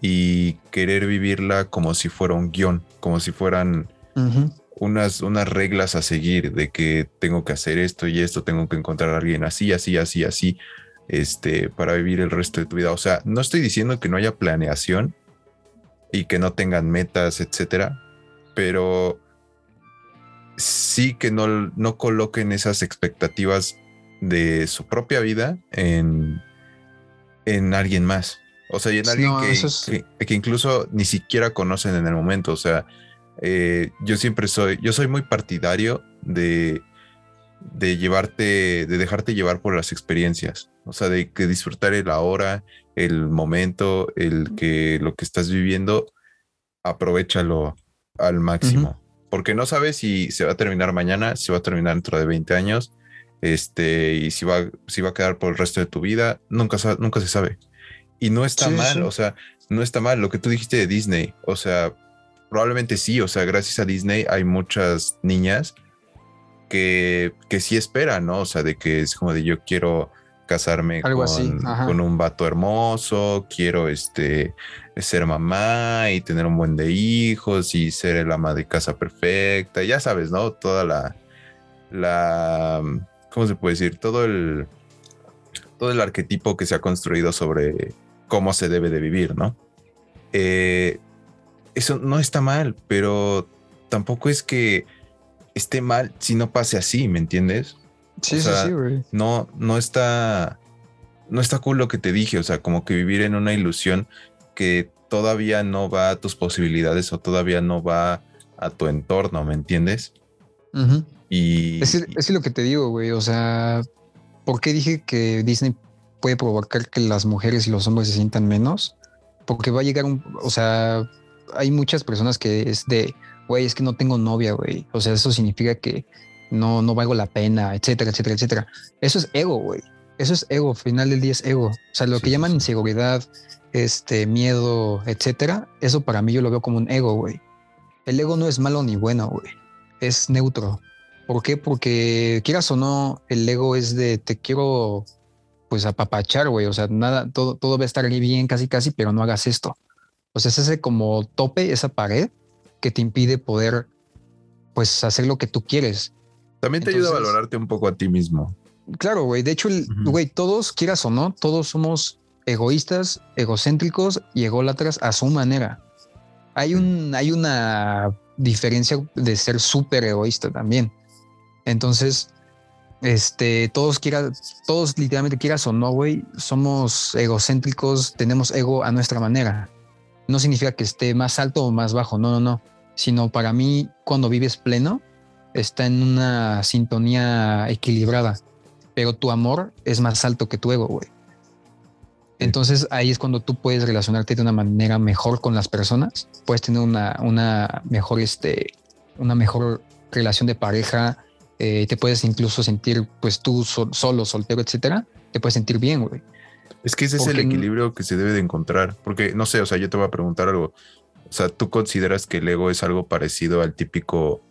y querer vivirla como si fuera un guion, como si fueran unas, unas reglas a seguir de que tengo que hacer esto y esto, tengo que encontrar a alguien así, así, así, así, este, para vivir el resto de tu vida. O sea, no estoy diciendo que no haya planeación y que no tengan metas, etcétera, pero sí que no, no coloquen esas expectativas de su propia vida en, en alguien más. O sea, y en alguien que, que, incluso ni siquiera conocen en el momento. O sea, eh, yo siempre soy, yo soy muy partidario de, de llevarte, de dejarte llevar por las experiencias. O sea, de que disfrutar el ahora, el momento, el que lo que estás viviendo, aprovechalo al máximo. Porque no sabes si se va a terminar mañana, si va a terminar dentro de 20 años, este, y si va, si va a quedar por el resto de tu vida, nunca, nunca se sabe. Y no está mal, o sea, no está mal lo que tú dijiste de Disney, o sea, probablemente sí, o sea, gracias a Disney hay muchas niñas que, que sí esperan, ¿no? O sea, de que es como de yo quiero casarme con, con, un vato hermoso, quiero este ser mamá y tener un buen de hijos y ser el ama de casa perfecta, ya sabes, ¿no? Toda la la ¿cómo se puede decir? Todo el todo el arquetipo que se ha construido sobre cómo se debe de vivir, ¿no? Eh, eso no está mal, pero tampoco es que esté mal si no pase así, ¿me entiendes? Sí, sí, sí, güey. No, no está, no está cool lo que te dije, o sea, como que vivir en una ilusión que todavía no va a tus posibilidades o todavía no va a tu entorno, ¿me entiendes? Y es, es, lo que te digo, güey. O sea, ¿por qué dije que Disney puede provocar que las mujeres y los hombres se sientan menos? Porque va a llegar un, o sea, hay muchas personas que es de, güey, es que no tengo novia, güey. O sea, eso significa que no, no valgo la pena, etcétera, etcétera, etcétera. Eso es ego, güey. Eso es ego, final del día es ego. O sea, lo que llaman inseguridad, este, miedo, etcétera, eso para mí yo lo veo como un ego, güey. El ego no es malo ni bueno, güey. Es neutro. ¿Por qué? Porque quieras o no, el ego es de te quiero pues apapachar, güey. O sea, nada, todo, todo va a estar bien casi casi, pero no hagas esto. O sea, es ese como tope, esa pared que te impide poder pues hacer lo que tú quieres. También te ayuda a valorarte un poco a ti mismo. Claro, güey. De hecho, güey, todos, quieras o no, todos somos egoístas, egocéntricos y ególatras a su manera. Hay, un, hay una diferencia de ser súper egoísta también. Entonces, este, todos quieras, todos literalmente quieras o no, güey, somos egocéntricos, tenemos ego a nuestra manera. No significa que esté más alto o más bajo, no, no, no. Sino para mí, cuando vives pleno, está en una sintonía equilibrada, pero tu amor es más alto que tu ego, güey. Entonces ahí es cuando tú puedes relacionarte de una manera mejor con las personas, puedes tener una, una mejor, este, una mejor relación de pareja, eh, te puedes incluso sentir, pues tú solo, soltero, etcétera, te puedes sentir bien, güey. Es que ese es el equilibrio que se debe de encontrar, porque no sé, o sea, yo te voy a preguntar algo. O sea, ¿tú consideras que el ego es algo parecido al típico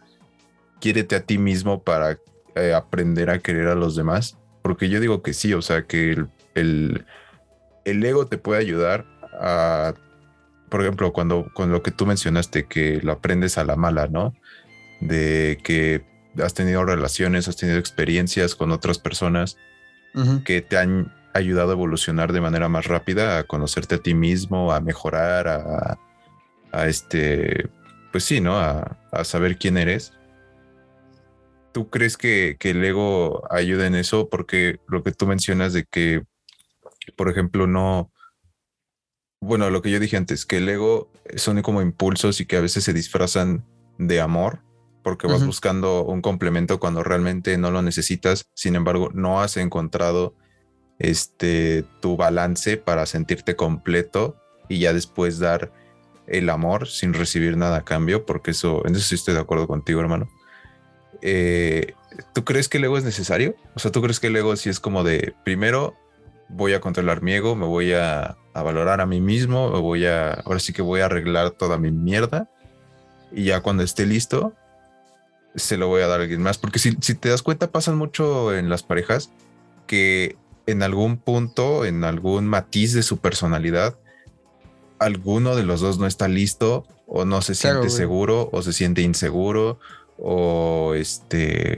quiérete a ti mismo para eh, aprender a querer a los demás? Porque yo digo que sí, o sea, que el, el, el ego te puede ayudar a, por ejemplo, cuando con lo que tú mencionaste, que lo aprendes a la mala, ¿no? De que has tenido relaciones, has tenido experiencias con otras personas que te han ayudado a evolucionar de manera más rápida, a conocerte a ti mismo, a mejorar, a, a este, pues sí, ¿no? A, a, saber quién eres. ¿Tú crees que, que el ego ayuda en eso? Porque lo que tú mencionas de que, por ejemplo, no, bueno, lo que yo dije antes, que el ego son como impulsos y que a veces se disfrazan de amor porque vas buscando un complemento cuando realmente no lo necesitas. Sin embargo, no has encontrado este tu balance para sentirte completo y ya después dar el amor sin recibir nada a cambio, porque eso, en eso sí estoy de acuerdo contigo, hermano. Eh, ¿Tú crees que el ego es necesario? O sea, ¿tú crees que el ego sí es como de primero voy a controlar mi ego, me voy a, valorar a mí mismo, me voy a, ahora sí que voy a arreglar toda mi mierda y ya cuando esté listo, se lo voy a dar a alguien más. Porque si, si te das cuenta, pasan mucho en las parejas que en algún punto, en algún matiz de su personalidad, alguno de los dos no está listo o no se siente seguro o se siente inseguro o este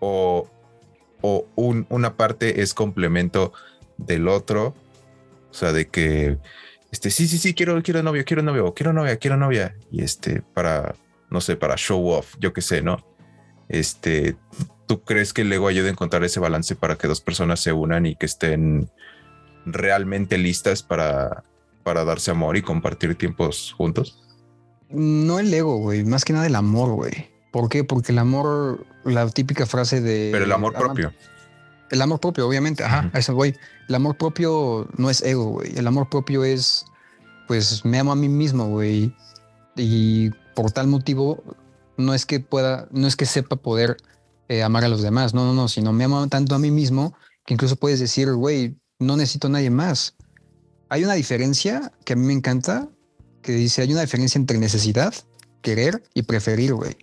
o, o una parte es complemento del otro. O sea, de que, este, sí, sí, sí, quiero, quiero novio, quiero novio, quiero novia, quiero novia. Y este, para, no sé, para show off, yo qué sé, ¿no? Este, ¿tú crees que el ego ayuda a encontrar ese balance para que dos personas se unan y que estén realmente listas para, para darse amor y compartir tiempos juntos? No el ego, güey, más que nada el amor, güey. ¿Por qué? Porque el amor, la típica frase de... Pero el amor propio. El amor propio, obviamente, ajá, a eso voy. El amor propio no es ego, güey. El amor propio es, pues, me amo a mí mismo, güey. Y por tal motivo, no es que pueda, no es que sepa poder eh, amar a los demás, no, no, no, sino me amo tanto a mí mismo que incluso puedes decir, güey, no necesito a nadie más. Hay una diferencia que a mí me encanta, que dice, hay una diferencia entre necesidad, querer y preferir, güey.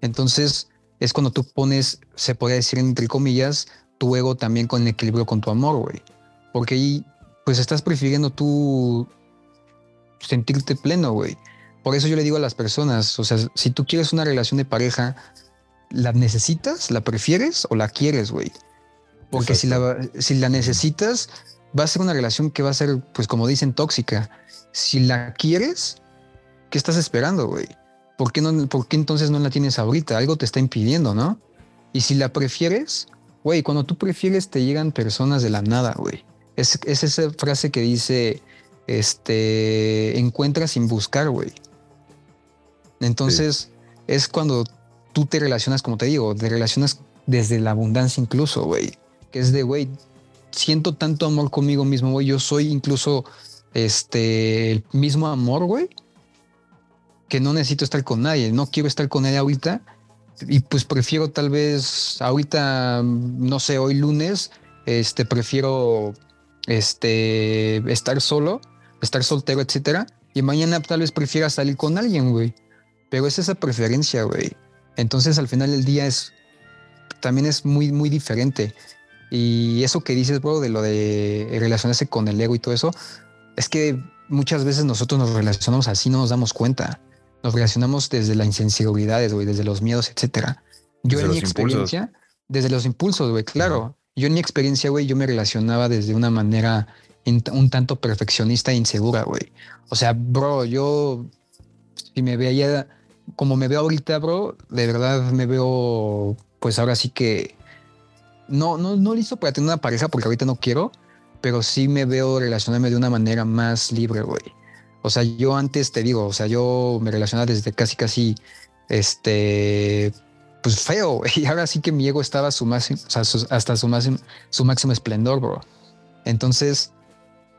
Entonces, es cuando tú pones, se podría decir entre comillas, tu ego también con equilibrio con tu amor, güey. Porque ahí, pues estás prefiriendo tú sentirte pleno, güey. Por eso yo le digo a las personas, o sea, si tú quieres una relación de pareja, ¿la necesitas, la prefieres o la quieres, güey? Porque si la, si la necesitas, va a ser una relación que va a ser, pues como dicen, tóxica. Si la quieres, ¿qué estás esperando, güey? ¿Por qué, no, ¿Por qué entonces no la tienes ahorita? Algo te está impidiendo, ¿no? Y si la prefieres, Güey, cuando tú prefieres te llegan personas de la nada, güey. Es, esa frase que dice, este, encuentras sin buscar, güey. Entonces, es cuando tú te relacionas, como te digo, te relacionas desde la abundancia incluso, güey. Que es de, güey, siento tanto amor conmigo mismo, güey. Yo soy incluso, este, el mismo amor, güey. Que no necesito estar con nadie. No quiero estar con nadie ahorita y pues prefiero tal vez ahorita, no sé, hoy lunes, este, prefiero este, estar solo, estar soltero, etcétera. Y mañana tal vez prefiera salir con alguien, güey. Pero es esa preferencia, güey. Entonces al final del día es, también es muy, muy diferente. Y eso que dices, bro, de lo de relacionarse con el ego y todo eso, es que muchas veces nosotros nos relacionamos así, no nos damos cuenta nos relacionamos desde la insensibilidad, güey, desde los miedos, etcétera. Yo en mi experiencia, desde los impulsos, güey, claro. Yo en mi experiencia, güey, yo me relacionaba desde una manera un tanto perfeccionista e insegura, güey. O sea, bro, yo si me veía como me veo ahorita, bro, de verdad me veo, pues ahora sí que no, no, no listo para tener una pareja porque ahorita no quiero, pero sí me veo relacionarme de una manera más libre, güey. O sea, yo antes te digo, o sea, yo me relacionaba desde casi, casi, este, pues feo, y ahora sí que mi ego estaba su máximo, hasta su máximo, su máximo esplendor, bro. Entonces,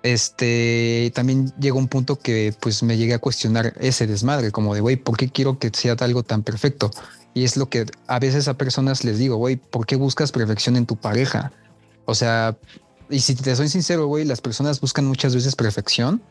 este, también llegó un punto que pues me llegué a cuestionar ese desmadre, como de, güey, ¿por qué quiero que sea algo tan perfecto? Y es lo que a veces a personas les digo, güey, ¿por qué buscas perfección en tu pareja? O sea, y si te soy sincero, güey, las personas buscan muchas veces perfección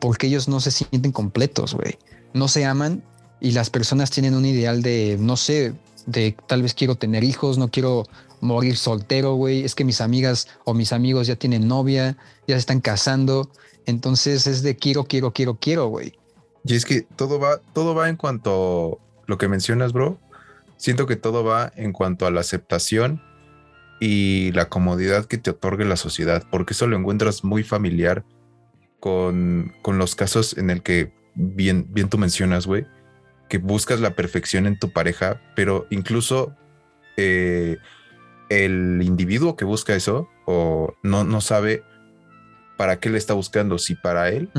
porque ellos no se sienten completos, güey. No se aman y las personas tienen un ideal de, no sé, de tal vez quiero tener hijos, no quiero morir soltero, güey. Es que mis amigas o mis amigos ya tienen novia, ya se están casando. Entonces es de quiero, quiero, quiero, quiero, güey. Y es que todo va, todo va en cuanto a lo que mencionas, bro. Siento que todo va en cuanto a la aceptación y la comodidad que te otorgue la sociedad, porque eso lo encuentras muy familiar con, con los casos en el que bien, bien tú mencionas, güey, que buscas la perfección en tu pareja, pero incluso eh, el individuo que busca eso o no, no sabe para qué le está buscando, si para él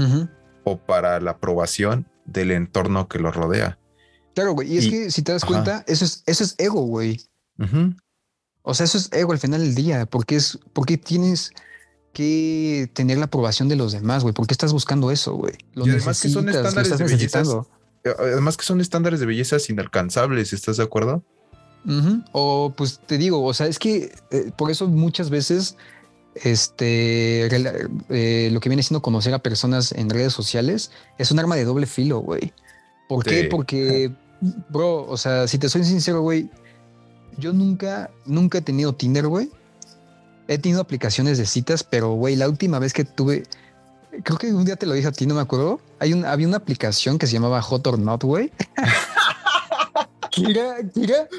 o para la aprobación del entorno que lo rodea. Claro, güey. Y, es que si te das cuenta, eso es, eso es ego, güey. O sea, eso es ego al final del día, porque es, porque tienes que tener la aprobación de los demás, güey. ¿Por qué estás buscando eso, güey? y además que son estándares de belleza. Además que son estándares de belleza inalcanzables, ¿estás de acuerdo? O pues te digo, o sea, es que eh, por eso muchas veces este eh, lo que viene siendo conocer a personas en redes sociales es un arma de doble filo, güey. ¿Por qué? Porque, bro, o sea, si te soy sincero, güey, yo nunca, nunca he tenido Tinder, güey. He tenido aplicaciones de citas, pero, güey, la última vez que tuve, creo que un día te lo dije a ti, no me acuerdo. Hay un, había una aplicación que se llamaba Hot or Not, güey. Kira, Kira,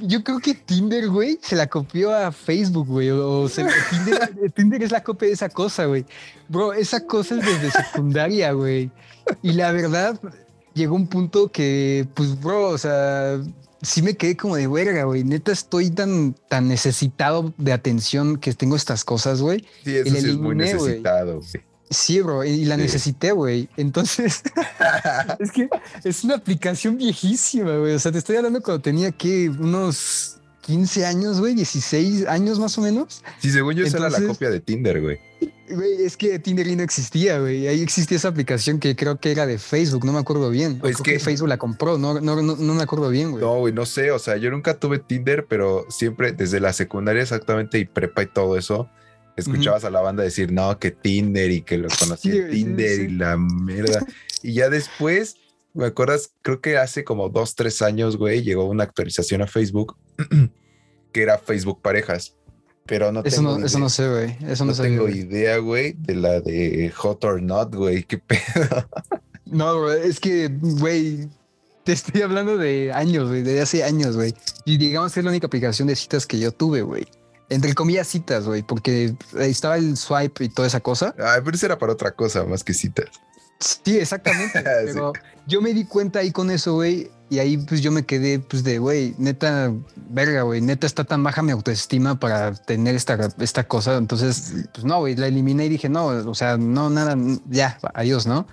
yo, creo que Tinder, güey, se la copió a Facebook, güey. O, Tinder, es la copia de esa cosa, güey. Bro, esa cosa es desde secundaria, güey. Y la verdad, llegó un punto que, pues, bro, o sea, sí me quedé como de verga, güey. Neta, estoy tan, tan necesitado de atención que tengo estas cosas, güey. Sí, eso sí es muy necesitado, güey. Sí, bro, y la necesité, güey. Entonces, es que es una aplicación viejísima, güey. O sea, te estoy hablando cuando tenía que unos 15 años, güey, 16 años más o menos. Sí, según yo, esa era la copia de Tinder, güey. Güey, es que Tinder no existía, güey. Ahí existía esa aplicación que creo que era de Facebook, no me acuerdo bien. Es que, Facebook la compró, no, no, no, no me acuerdo bien, güey. No, güey, no sé. O sea, yo nunca tuve Tinder, pero siempre desde la secundaria exactamente y prepa y todo eso escuchabas a la banda decir, no, que Tinder y que lo conocí Tinder y la mierda. y ya después, me acuerdas, creo que hace como dos, tres años, güey, llegó una actualización a Facebook que era Facebook Parejas. Pero no eso tengo no, eso no sé, güey. Eso no, no tengo idea, güey, de la de Hot or Not, güey. Qué pedo. No, güey, es que, güey, te estoy hablando de años, güey, de hace años, güey. Y digamos que es la única aplicación de citas que yo tuve, güey entre comillas citas, güey, porque estaba el swipe y toda esa cosa. Ay, pero eso era para otra cosa más que citas. Sí, exactamente. pero yo me di cuenta ahí con eso, güey, y ahí pues yo me quedé pues de, güey, neta, verga, güey, neta está tan baja mi autoestima para tener esta, esta cosa. Entonces, pues no, güey, la eliminé y dije, no, o sea, no, nada, ya, adiós, ¿no?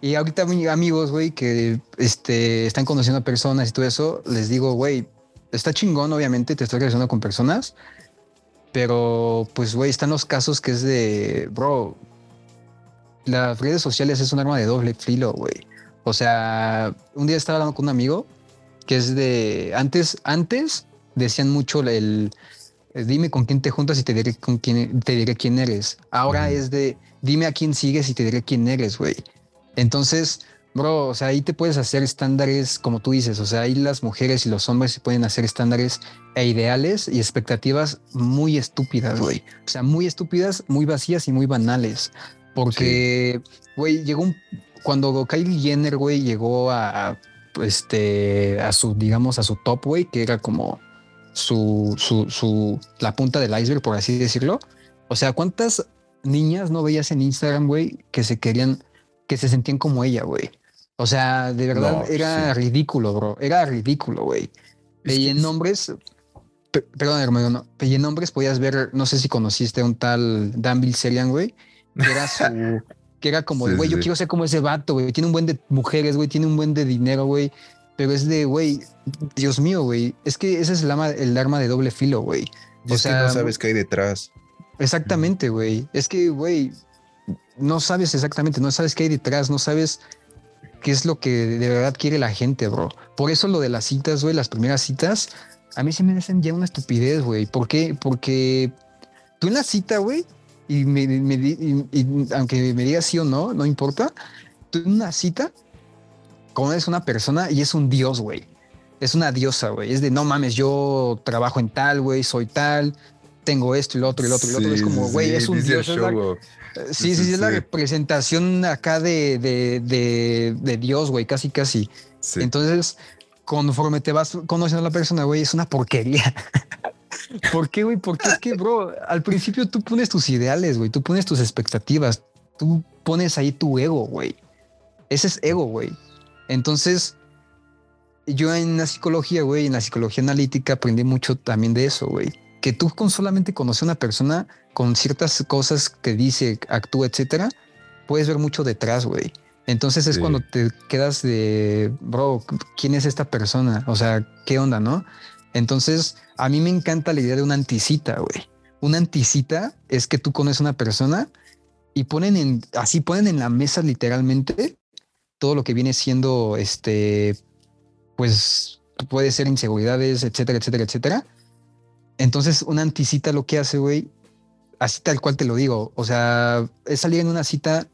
Y ahorita amigos, güey, que este, están conociendo a personas y todo eso, les digo, güey, está chingón, obviamente, te estoy relacionando con personas, pero, pues, güey, están los casos que es de, bro, las redes sociales es un arma de doble filo, güey. O sea, un día estaba hablando con un amigo que es de, antes, antes decían mucho el, dime con quién te juntas y te diré con quién, te diré quién eres. Ahora es de, dime a quién sigues y te diré quién eres, güey. Entonces, Bro, o sea, ahí te puedes hacer estándares, como tú dices, o sea, ahí las mujeres y los hombres se pueden hacer estándares e ideales y expectativas muy estúpidas, güey. O sea, muy estúpidas, muy vacías y muy banales. Porque, güey, llegó un... Cuando Kylie Jenner, güey, llegó a, este, a su, digamos, a su top, güey, que era como su, su, su, la punta del iceberg, por así decirlo. O sea, ¿cuántas niñas no veías en Instagram, güey, que se querían, que se sentían como ella, güey? O sea, de verdad era ridículo, bro. Era ridículo, güey. Y en nombres, perdón, hermano, no. Y en nombres podías ver, no sé si conociste a un tal Dan Bilzerian, güey, que era su, que era como, güey, yo quiero ser como ese vato, güey. Tiene un buen de mujeres, güey, tiene un buen de dinero, güey. Pero es de, güey, Dios mío, güey. Es que ese es el arma, el arma de doble filo, güey. O sea, no sabes qué hay detrás. Exactamente, güey. Es que, güey, no sabes exactamente, no sabes qué hay detrás, no sabes qué es lo que de verdad quiere la gente, bro. Por eso lo de las citas, güey, las primeras citas, a mí se me hacen ya una estupidez, güey. ¿Por qué? Porque tú en la cita, güey, y, aunque me digas sí o no, no importa, tú en una cita conoces una persona y es un dios, güey. Es una diosa, güey. Es de no mames, yo trabajo en tal, güey, soy tal, tengo esto y lo otro y lo otro y lo otro. Es como, güey, es un dios. Sí, sí, sí, es la representación acá de, de, de, Dios, güey, casi, casi. Entonces, conforme te vas conociendo a la persona, güey, es una porquería. ¿Por qué, güey? Porque es que, bro, al principio tú pones tus ideales, güey, tú pones tus expectativas, tú pones ahí tu ego, güey. Ese es ego, güey. Entonces, yo en la psicología, güey, en la psicología analítica aprendí mucho también de eso, güey. Que tú con solamente conocer a una persona con ciertas cosas que dice, actúa, etcétera, puedes ver mucho detrás, güey. Entonces es cuando te quedas de, bro, ¿quién es esta persona? O sea, ¿qué onda, no? Entonces, a mí me encanta la idea de una anticita, güey. Una anticita es que tú conoces a una persona y ponen en, así ponen en la mesa literalmente todo lo que viene siendo este, pues puede ser inseguridades, etcétera, etcétera, etcétera. Entonces, una anticita lo que hace, güey, así tal cual te lo digo, o sea, es salir en una cita,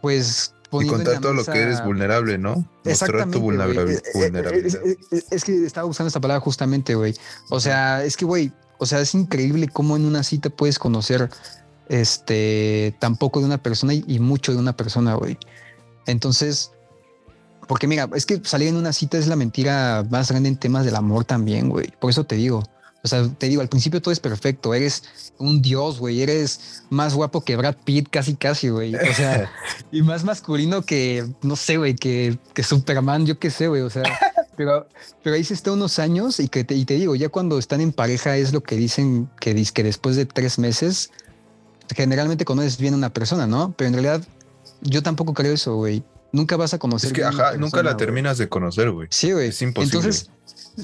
pues y contar todo lo que eres vulnerable, ¿no? Mostrar tu vulnerabilidad. Es, que estaba usando esta palabra justamente, güey. O sea, es que, güey, o sea, es increíble cómo en una cita puedes conocer este tan poco de una persona y mucho de una persona, güey. Entonces, porque mira, es que salir en una cita es la mentira más grande en temas del amor también, güey. Por eso te digo. O sea, te digo, al principio todo es perfecto. Eres un dios, güey. Eres más guapo que Brad Pitt, casi, casi, güey. O sea, y más masculino que, no sé, güey, que, que Superman, yo qué sé, güey. O sea, pero, pero ahí se está unos años y que te, y te digo, ya cuando están en pareja es lo que dicen que, que después de tres meses, generalmente conoces bien a una persona, ¿no? Pero en realidad yo tampoco creo eso, güey. Nunca vas a conocer. Es que, ajá, nunca la terminas de conocer, güey. Sí, güey. Es imposible. Entonces,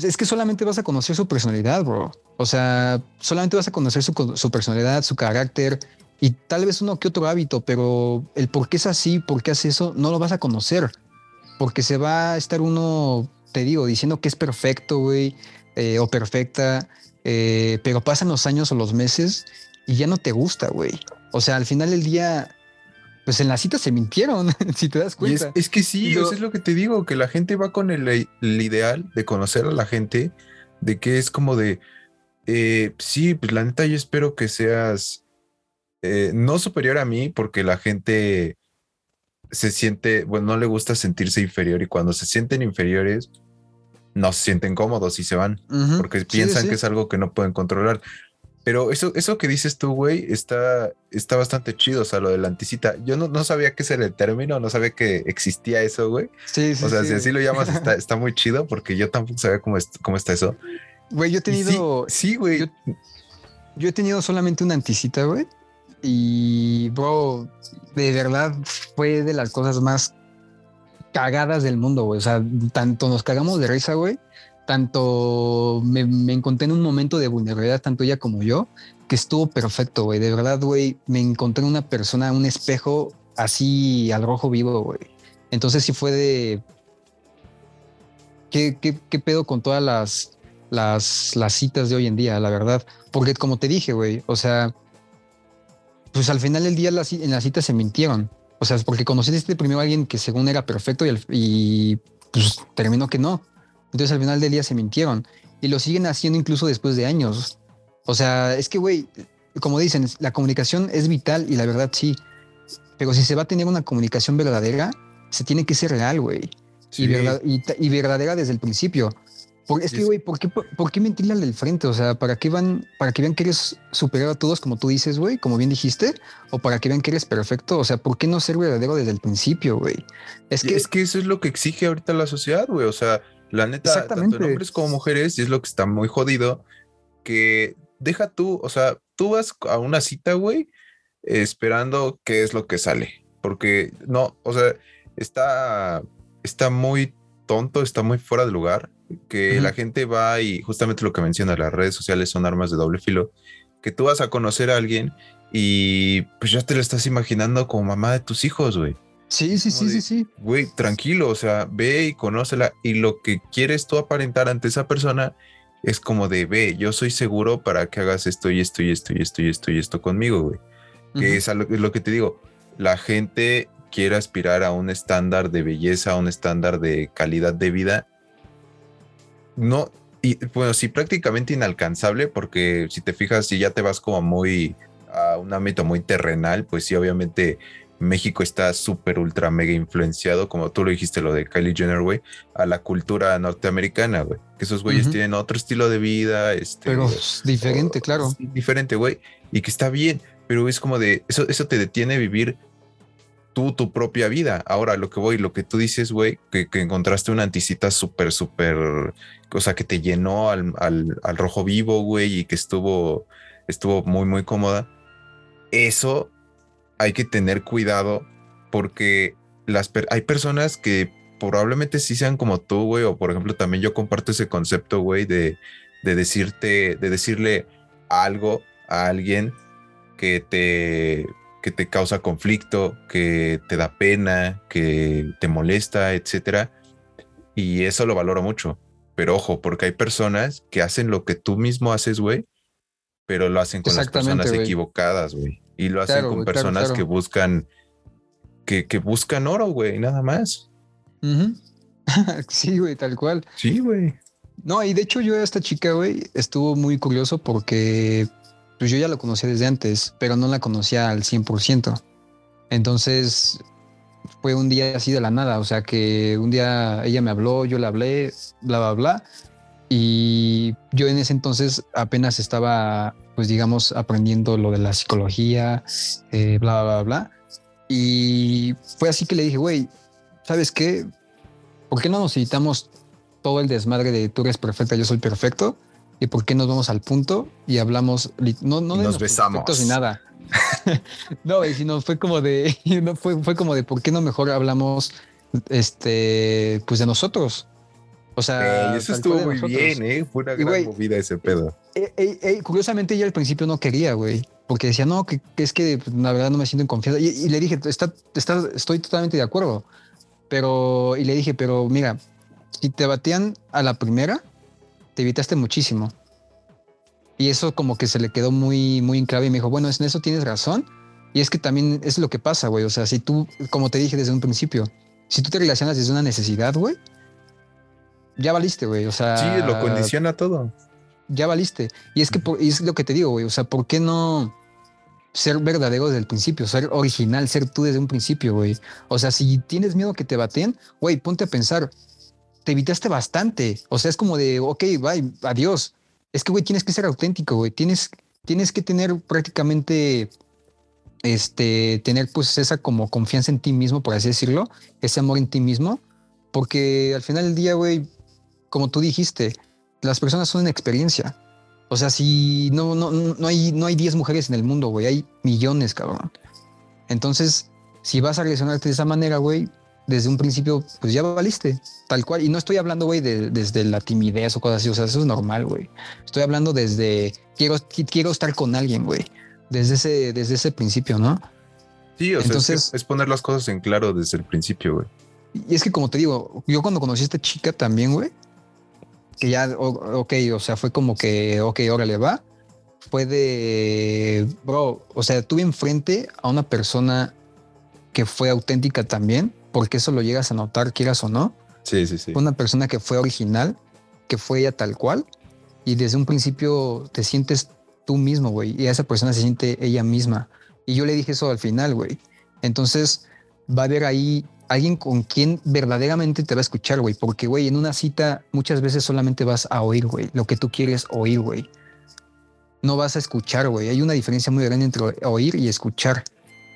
es que solamente vas a conocer su personalidad, bro. O sea, solamente vas a conocer su, su, personalidad, su carácter y tal vez uno que otro hábito, pero el por qué es así, por qué hace eso, no lo vas a conocer. Porque se va a estar uno, te digo, diciendo que es perfecto, güey, eh, o perfecta, eh, pero pasan los años o los meses y ya no te gusta, güey. O sea, al final del día pues en la cita se mintieron, si te das cuenta. Es, que sí, eso es lo que te digo, que la gente va con el, ideal de conocer a la gente, de que es como de, eh, sí, pues la neta yo espero que seas eh, no superior a mí, porque la gente se siente, bueno, no le gusta sentirse inferior y cuando se sienten inferiores, no se sienten cómodos y se van, porque piensan que es algo que no pueden controlar. Pero eso, eso que dices tú, güey, está, está bastante chido. O sea, lo de la anticita. Yo no, no sabía ese era el término, no sabía que existía eso, güey. Sí, sí. O sea, si así lo llamas, está, está muy chido porque yo tampoco sabía cómo, cómo está eso. Güey, yo he tenido. Sí, güey. Yo, he tenido solamente una anticita, güey. Y, bro, de verdad fue de las cosas más cagadas del mundo, güey. O sea, tanto nos cagamos de risa, güey tanto me, encontré en un momento de vulnerabilidad, tanto ella como yo, que estuvo perfecto, güey. De verdad, güey, me encontré en una persona, un espejo así al rojo vivo, güey. Entonces sí fue de... ¿Qué, qué, pedo con todas las, las, citas de hoy en día, la verdad? Porque como te dije, güey, o sea, pues al final del día en las citas se mintieron. O sea, porque conociste primero a alguien que según era perfecto y, y pues terminó que no. Entonces al final del día se mintieron y lo siguen haciendo incluso después de años. O sea, es que, güey, como dicen, la comunicación es vital y la verdad sí. Pero si se va a tener una comunicación verdadera, se tiene que ser real, güey. Y, verdadera desde el principio. es que, güey, ¿por qué, por, qué mentirle al del frente? O sea, ¿para qué van, para que vean que eres superior a todos, como tú dices, güey, como bien dijiste? ¿O para que vean que eres perfecto? O sea, ¿por qué no ser verdadero desde el principio, güey? Es que, es que eso es lo que exige ahorita la sociedad, güey. O sea, la neta, tanto en hombres como mujeres, y es lo que está muy jodido, que deja tú, o sea, tú vas a una cita, güey, esperando qué es lo que sale. Porque no, o sea, está, está muy tonto, está muy fuera de lugar, que la gente va y justamente lo que menciona, las redes sociales son armas de doble filo, que tú vas a conocer a alguien y pues ya te lo estás imaginando como mamá de tus hijos, güey. Sí, sí, sí, sí, sí. Güey, tranquilo, o sea, ve y conócela. Y lo que quieres tú aparentar ante esa persona es como de, ve, yo soy seguro para que hagas esto y esto y esto y esto y esto y esto conmigo, güey. Que es, es lo que te digo, la gente quiere aspirar a un estándar de belleza, a un estándar de calidad de vida. No, y bueno, sí, prácticamente inalcanzable, porque si te fijas, si ya te vas como muy a un ámbito muy terrenal, pues sí, obviamente México está súper, ultra, mega influenciado, como tú lo dijiste, lo de Kylie Jenner, güey, a la cultura norteamericana, güey. Que esos güeyes tienen otro estilo de vida. Este, pero diferente, claro. Diferente, güey. Y que está bien, pero es como de, eso, eso te detiene a vivir tú tu propia vida. Ahora, lo que voy, lo que tú dices, güey, que, encontraste una anticita súper, súper, cosa que te llenó al, al, al rojo vivo, güey, y que estuvo, estuvo muy, muy cómoda. Eso hay que tener cuidado porque las hay personas que probablemente sí sean como tú, güey, o por ejemplo también yo comparto ese concepto, güey, de, de decirte, de decirle algo a alguien que te, que te causa conflicto, que te da pena, que te molesta, etcétera. Y eso lo valoro mucho. Pero ojo, porque hay personas que hacen lo que tú mismo haces, güey, pero lo hacen con las personas equivocadas, güey. Y lo hacen con personas que buscan, que, que buscan oro, güey, nada más. sí, güey, tal cual. Sí, güey. No, y de hecho yo a esta chica, güey, estuvo muy curioso porque pues yo ya la conocía desde antes, pero no la conocía al 100%. Entonces fue un día así de la nada, o sea que un día ella me habló, yo le hablé, bla, bla, bla. Y yo en ese entonces apenas estaba pues digamos, aprendiendo lo de la psicología, eh, bla, bla, bla. Y fue así que le dije, güey, ¿sabes qué? ¿Por qué no nos evitamos todo el desmadre de tú eres perfecta, yo soy perfecto? ¿Y por qué nos vamos al punto y hablamos? No, no nos besamos. Ni nada. no, sino fue como de, fue, fue como de, ¿por qué no mejor hablamos, este, pues de nosotros? O sea, eso estuvo muy bien, ¿eh? Fue una gran movida ese pedo. Eh, eh, eh, curiosamente, ella al principio no quería, güey, porque decía, no, que, es que pues, la verdad no me siento en confianza. Y, le dije, está, está, estoy totalmente de acuerdo. Pero, y le dije, pero mira, si te batían a la primera, te evitaste muchísimo. Y eso como que se le quedó muy, muy en clave y me dijo, bueno, en eso tienes razón. Y es que también es lo que pasa, güey. O sea, si tú, como te dije desde un principio, si tú te relacionas desde una necesidad, güey, ya valiste, güey. O sea. Sí, lo condiciona todo. Ya valiste. Y es que es lo que te digo, güey. O sea, ¿por qué no ser verdadero desde el principio? Ser original, ser tú desde un principio, güey. O sea, si tienes miedo que te baten, güey, ponte a pensar. Te evitaste bastante. O sea, es como de, ok, bye, adiós. Es que, güey, tienes que ser auténtico, güey. Tienes, tienes que tener prácticamente este, tener pues esa como confianza en ti mismo, por así decirlo, ese amor en ti mismo, porque al final del día, güey, como tú dijiste, las personas son una experiencia. O sea, si no, no, no hay, no hay 10 mujeres en el mundo, güey, hay millones, cabrón. Entonces, si vas a relacionarte de esa manera, güey, desde un principio, pues ya valiste, tal cual. Y no estoy hablando, güey, de, desde la timidez o cosas así, o sea, eso es normal, güey. Estoy hablando desde, quiero, quiero estar con alguien, güey, desde ese, desde ese principio, ¿no? Sí, o Entonces, sea, es, es poner las cosas en claro desde el principio, güey. Y es que como te digo, yo cuando conocí a esta chica también, güey, que ya, ok, o sea, fue como que, ok, órale, va. Fue de, bro, o sea, tuve enfrente a una persona que fue auténtica también, porque eso lo llegas a notar, quieras o no. Sí, sí, sí. Una persona que fue original, que fue ella tal cual, y desde un principio te sientes tú mismo, güey, y esa persona se siente ella misma. Y yo le dije eso al final, güey. Entonces va a haber ahí alguien con quien verdaderamente te va a escuchar, güey. Porque, güey, en una cita muchas veces solamente vas a oír, güey, lo que tú quieres oír, güey. No vas a escuchar, güey. Hay una diferencia muy grande entre oír y escuchar.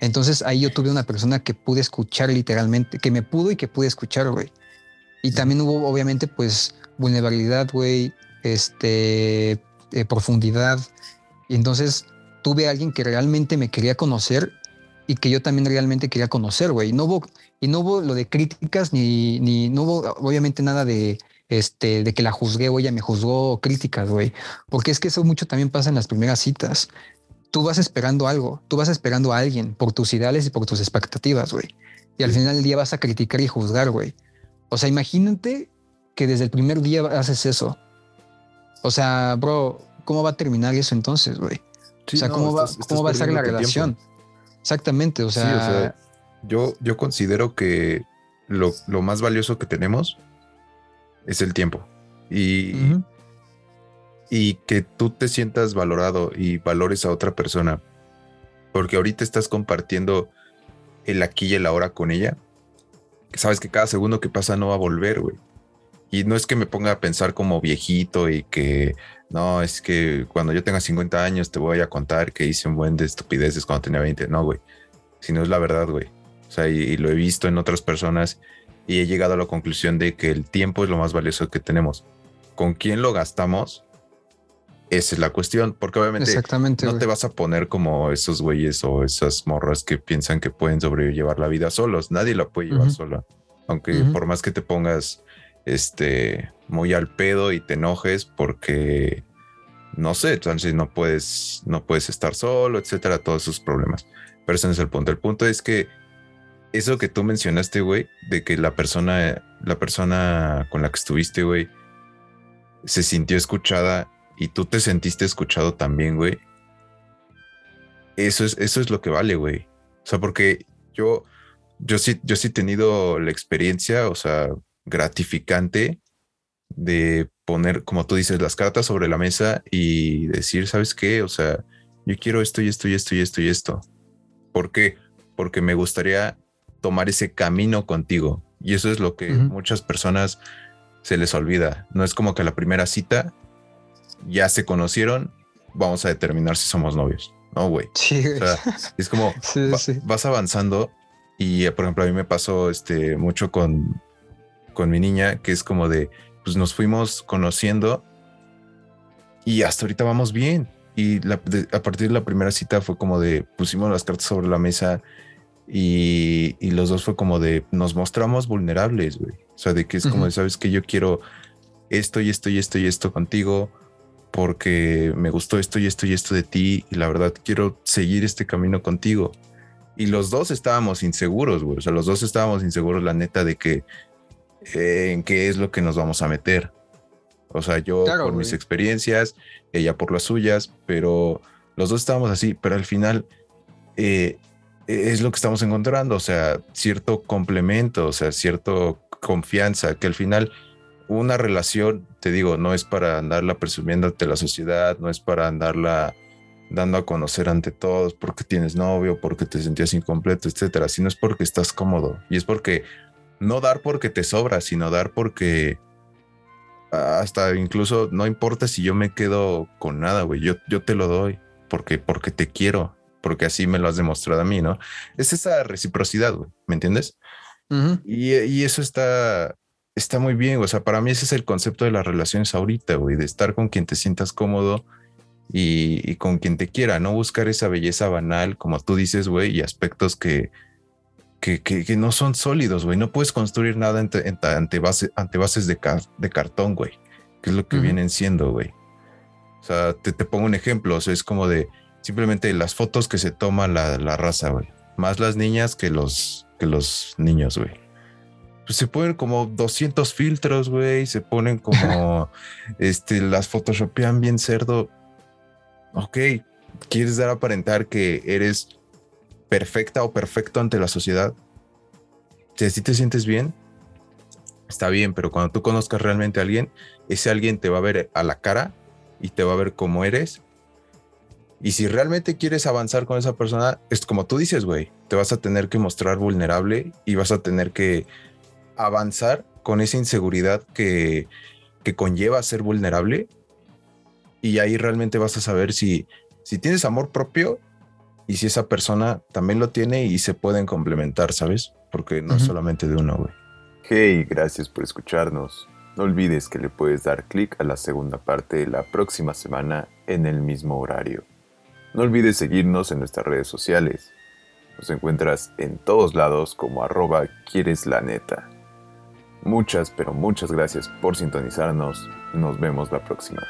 Entonces ahí yo tuve una persona que pude escuchar literalmente, que me pudo y que pude escuchar, güey. Y también hubo, obviamente, pues, vulnerabilidad, güey, este, eh, profundidad. Y entonces tuve a alguien que realmente me quería conocer y que yo también realmente quería conocer, güey. No hubo, y no hubo lo de críticas ni, ni no hubo obviamente nada de, este, de que la juzgué o ella me juzgó críticas, güey. Porque es que eso mucho también pasa en las primeras citas. Tú vas esperando algo, tú vas esperando a alguien por tus ideales y por tus expectativas, güey. y al final del día vas a criticar y juzgar, güey. O sea, imagínate que desde el primer día haces eso. O sea, bro, ¿cómo va a terminar eso entonces, güey? o sea, ¿cómo, va, ¿cómo va a ser la relación? Exactamente, o sea, yo, yo considero que lo, más valioso que tenemos es el tiempo. Y, y que tú te sientas valorado y valores a otra persona. Porque ahorita estás compartiendo el aquí y el ahora con ella. Sabes que cada segundo que pasa no va a volver, güey. Y no es que me ponga a pensar como viejito y que no, es que cuando yo tenga 50 años te voy a contar que hice un buen de estupideces cuando tenía 20. No, güey. Si no es la verdad, güey. O sea, y, lo he visto en otras personas y he llegado a la conclusión de que el tiempo es lo más valioso que tenemos. ¿Con quién lo gastamos? Esa es la cuestión, porque obviamente no te vas a poner como esos güeyes o esas morras que piensan que pueden sobrellevar la vida solos. Nadie la puede llevar sola. Aunque por más que te pongas este, muy al pedo y te enojes porque, no sé, entonces no puedes, no puedes estar solo, etcétera, todos esos problemas. Pero ese no es el punto. El punto es que eso que tú mencionaste, güey, de que la persona, la persona con la que estuviste, güey, se sintió escuchada y tú te sentiste escuchado también, güey. Eso es, eso es lo que vale, güey. O sea, porque yo, yo sí, yo sí he tenido la experiencia, o sea, gratificante de poner, como tú dices, las cartas sobre la mesa y decir, ¿sabes qué? O sea, yo quiero esto y esto y esto y esto y esto. ¿Por qué? Porque me gustaría tomar ese camino contigo. Y eso es lo que muchas personas se les olvida. No es como que la primera cita ya se conocieron, vamos a determinar si somos novios. No, güey. Sí, es como vas avanzando y, por ejemplo, a mí me pasó este mucho con con mi niña, que es como de, pues nos fuimos conociendo y hasta ahorita vamos bien. Y a partir de la primera cita fue como de, pusimos las cartas sobre la mesa y, los dos fue como de, nos mostramos vulnerables, güey. O sea, de que es como de, sabes que yo quiero esto y esto y esto y esto contigo porque me gustó esto y esto y esto de ti y la verdad quiero seguir este camino contigo. Y los dos estábamos inseguros, güey. O sea, los dos estábamos inseguros, la neta, de que en qué es lo que nos vamos a meter. O sea, yo por mis experiencias, ella por las suyas, pero los dos estábamos así, pero al final eh, es lo que estamos encontrando, o sea, cierto complemento, o sea, cierto confianza, que al final una relación, te digo, no es para andarla presumiendo ante la sociedad, no es para andarla dando a conocer ante todos porque tienes novio, porque te sentías incompleto, etcétera, sino es porque estás cómodo y es porque no dar porque te sobra, sino dar porque hasta incluso no importa si yo me quedo con nada, güey, yo, yo te lo doy porque, porque te quiero, porque así me lo has demostrado a mí, ¿no? Es esa reciprocidad, güey, ¿me entiendes? y, eso está, está muy bien, o sea, para mí ese es el concepto de las relaciones ahorita, güey, de estar con quien te sientas cómodo y, y con quien te quiera, no buscar esa belleza banal, como tú dices, güey, y aspectos que, que, no son sólidos, güey. No puedes construir nada ante, ante, bases de, de cartón, güey. Que es lo que vienen siendo, güey. O sea, te, pongo un ejemplo. O sea, es como de simplemente las fotos que se toma la, la raza, güey. Más las niñas que los, que los niños, güey. Pues se ponen como 200 filtros, güey. Se ponen como, este, las photoshopean bien cerdo. Ok, quieres dar a aparentar que eres perfecta o perfecto ante la sociedad, si así te sientes bien, está bien, pero cuando tú conozcas realmente a alguien, ese alguien te va a ver a la cara y te va a ver cómo eres. Y si realmente quieres avanzar con esa persona, es como tú dices, güey, te vas a tener que mostrar vulnerable y vas a tener que avanzar con esa inseguridad que, que conlleva ser vulnerable. Y ahí realmente vas a saber si, si tienes amor propio, y si esa persona también lo tiene y se pueden complementar, ¿sabes? Porque no es solamente de uno, güey. Hey, gracias por escucharnos. No olvides que le puedes dar clic a la segunda parte la próxima semana en el mismo horario. No olvides seguirnos en nuestras redes sociales. Nos encuentras en todos lados como arroba quieres la neta. Muchas, pero muchas gracias por sintonizarnos. Nos vemos la próxima.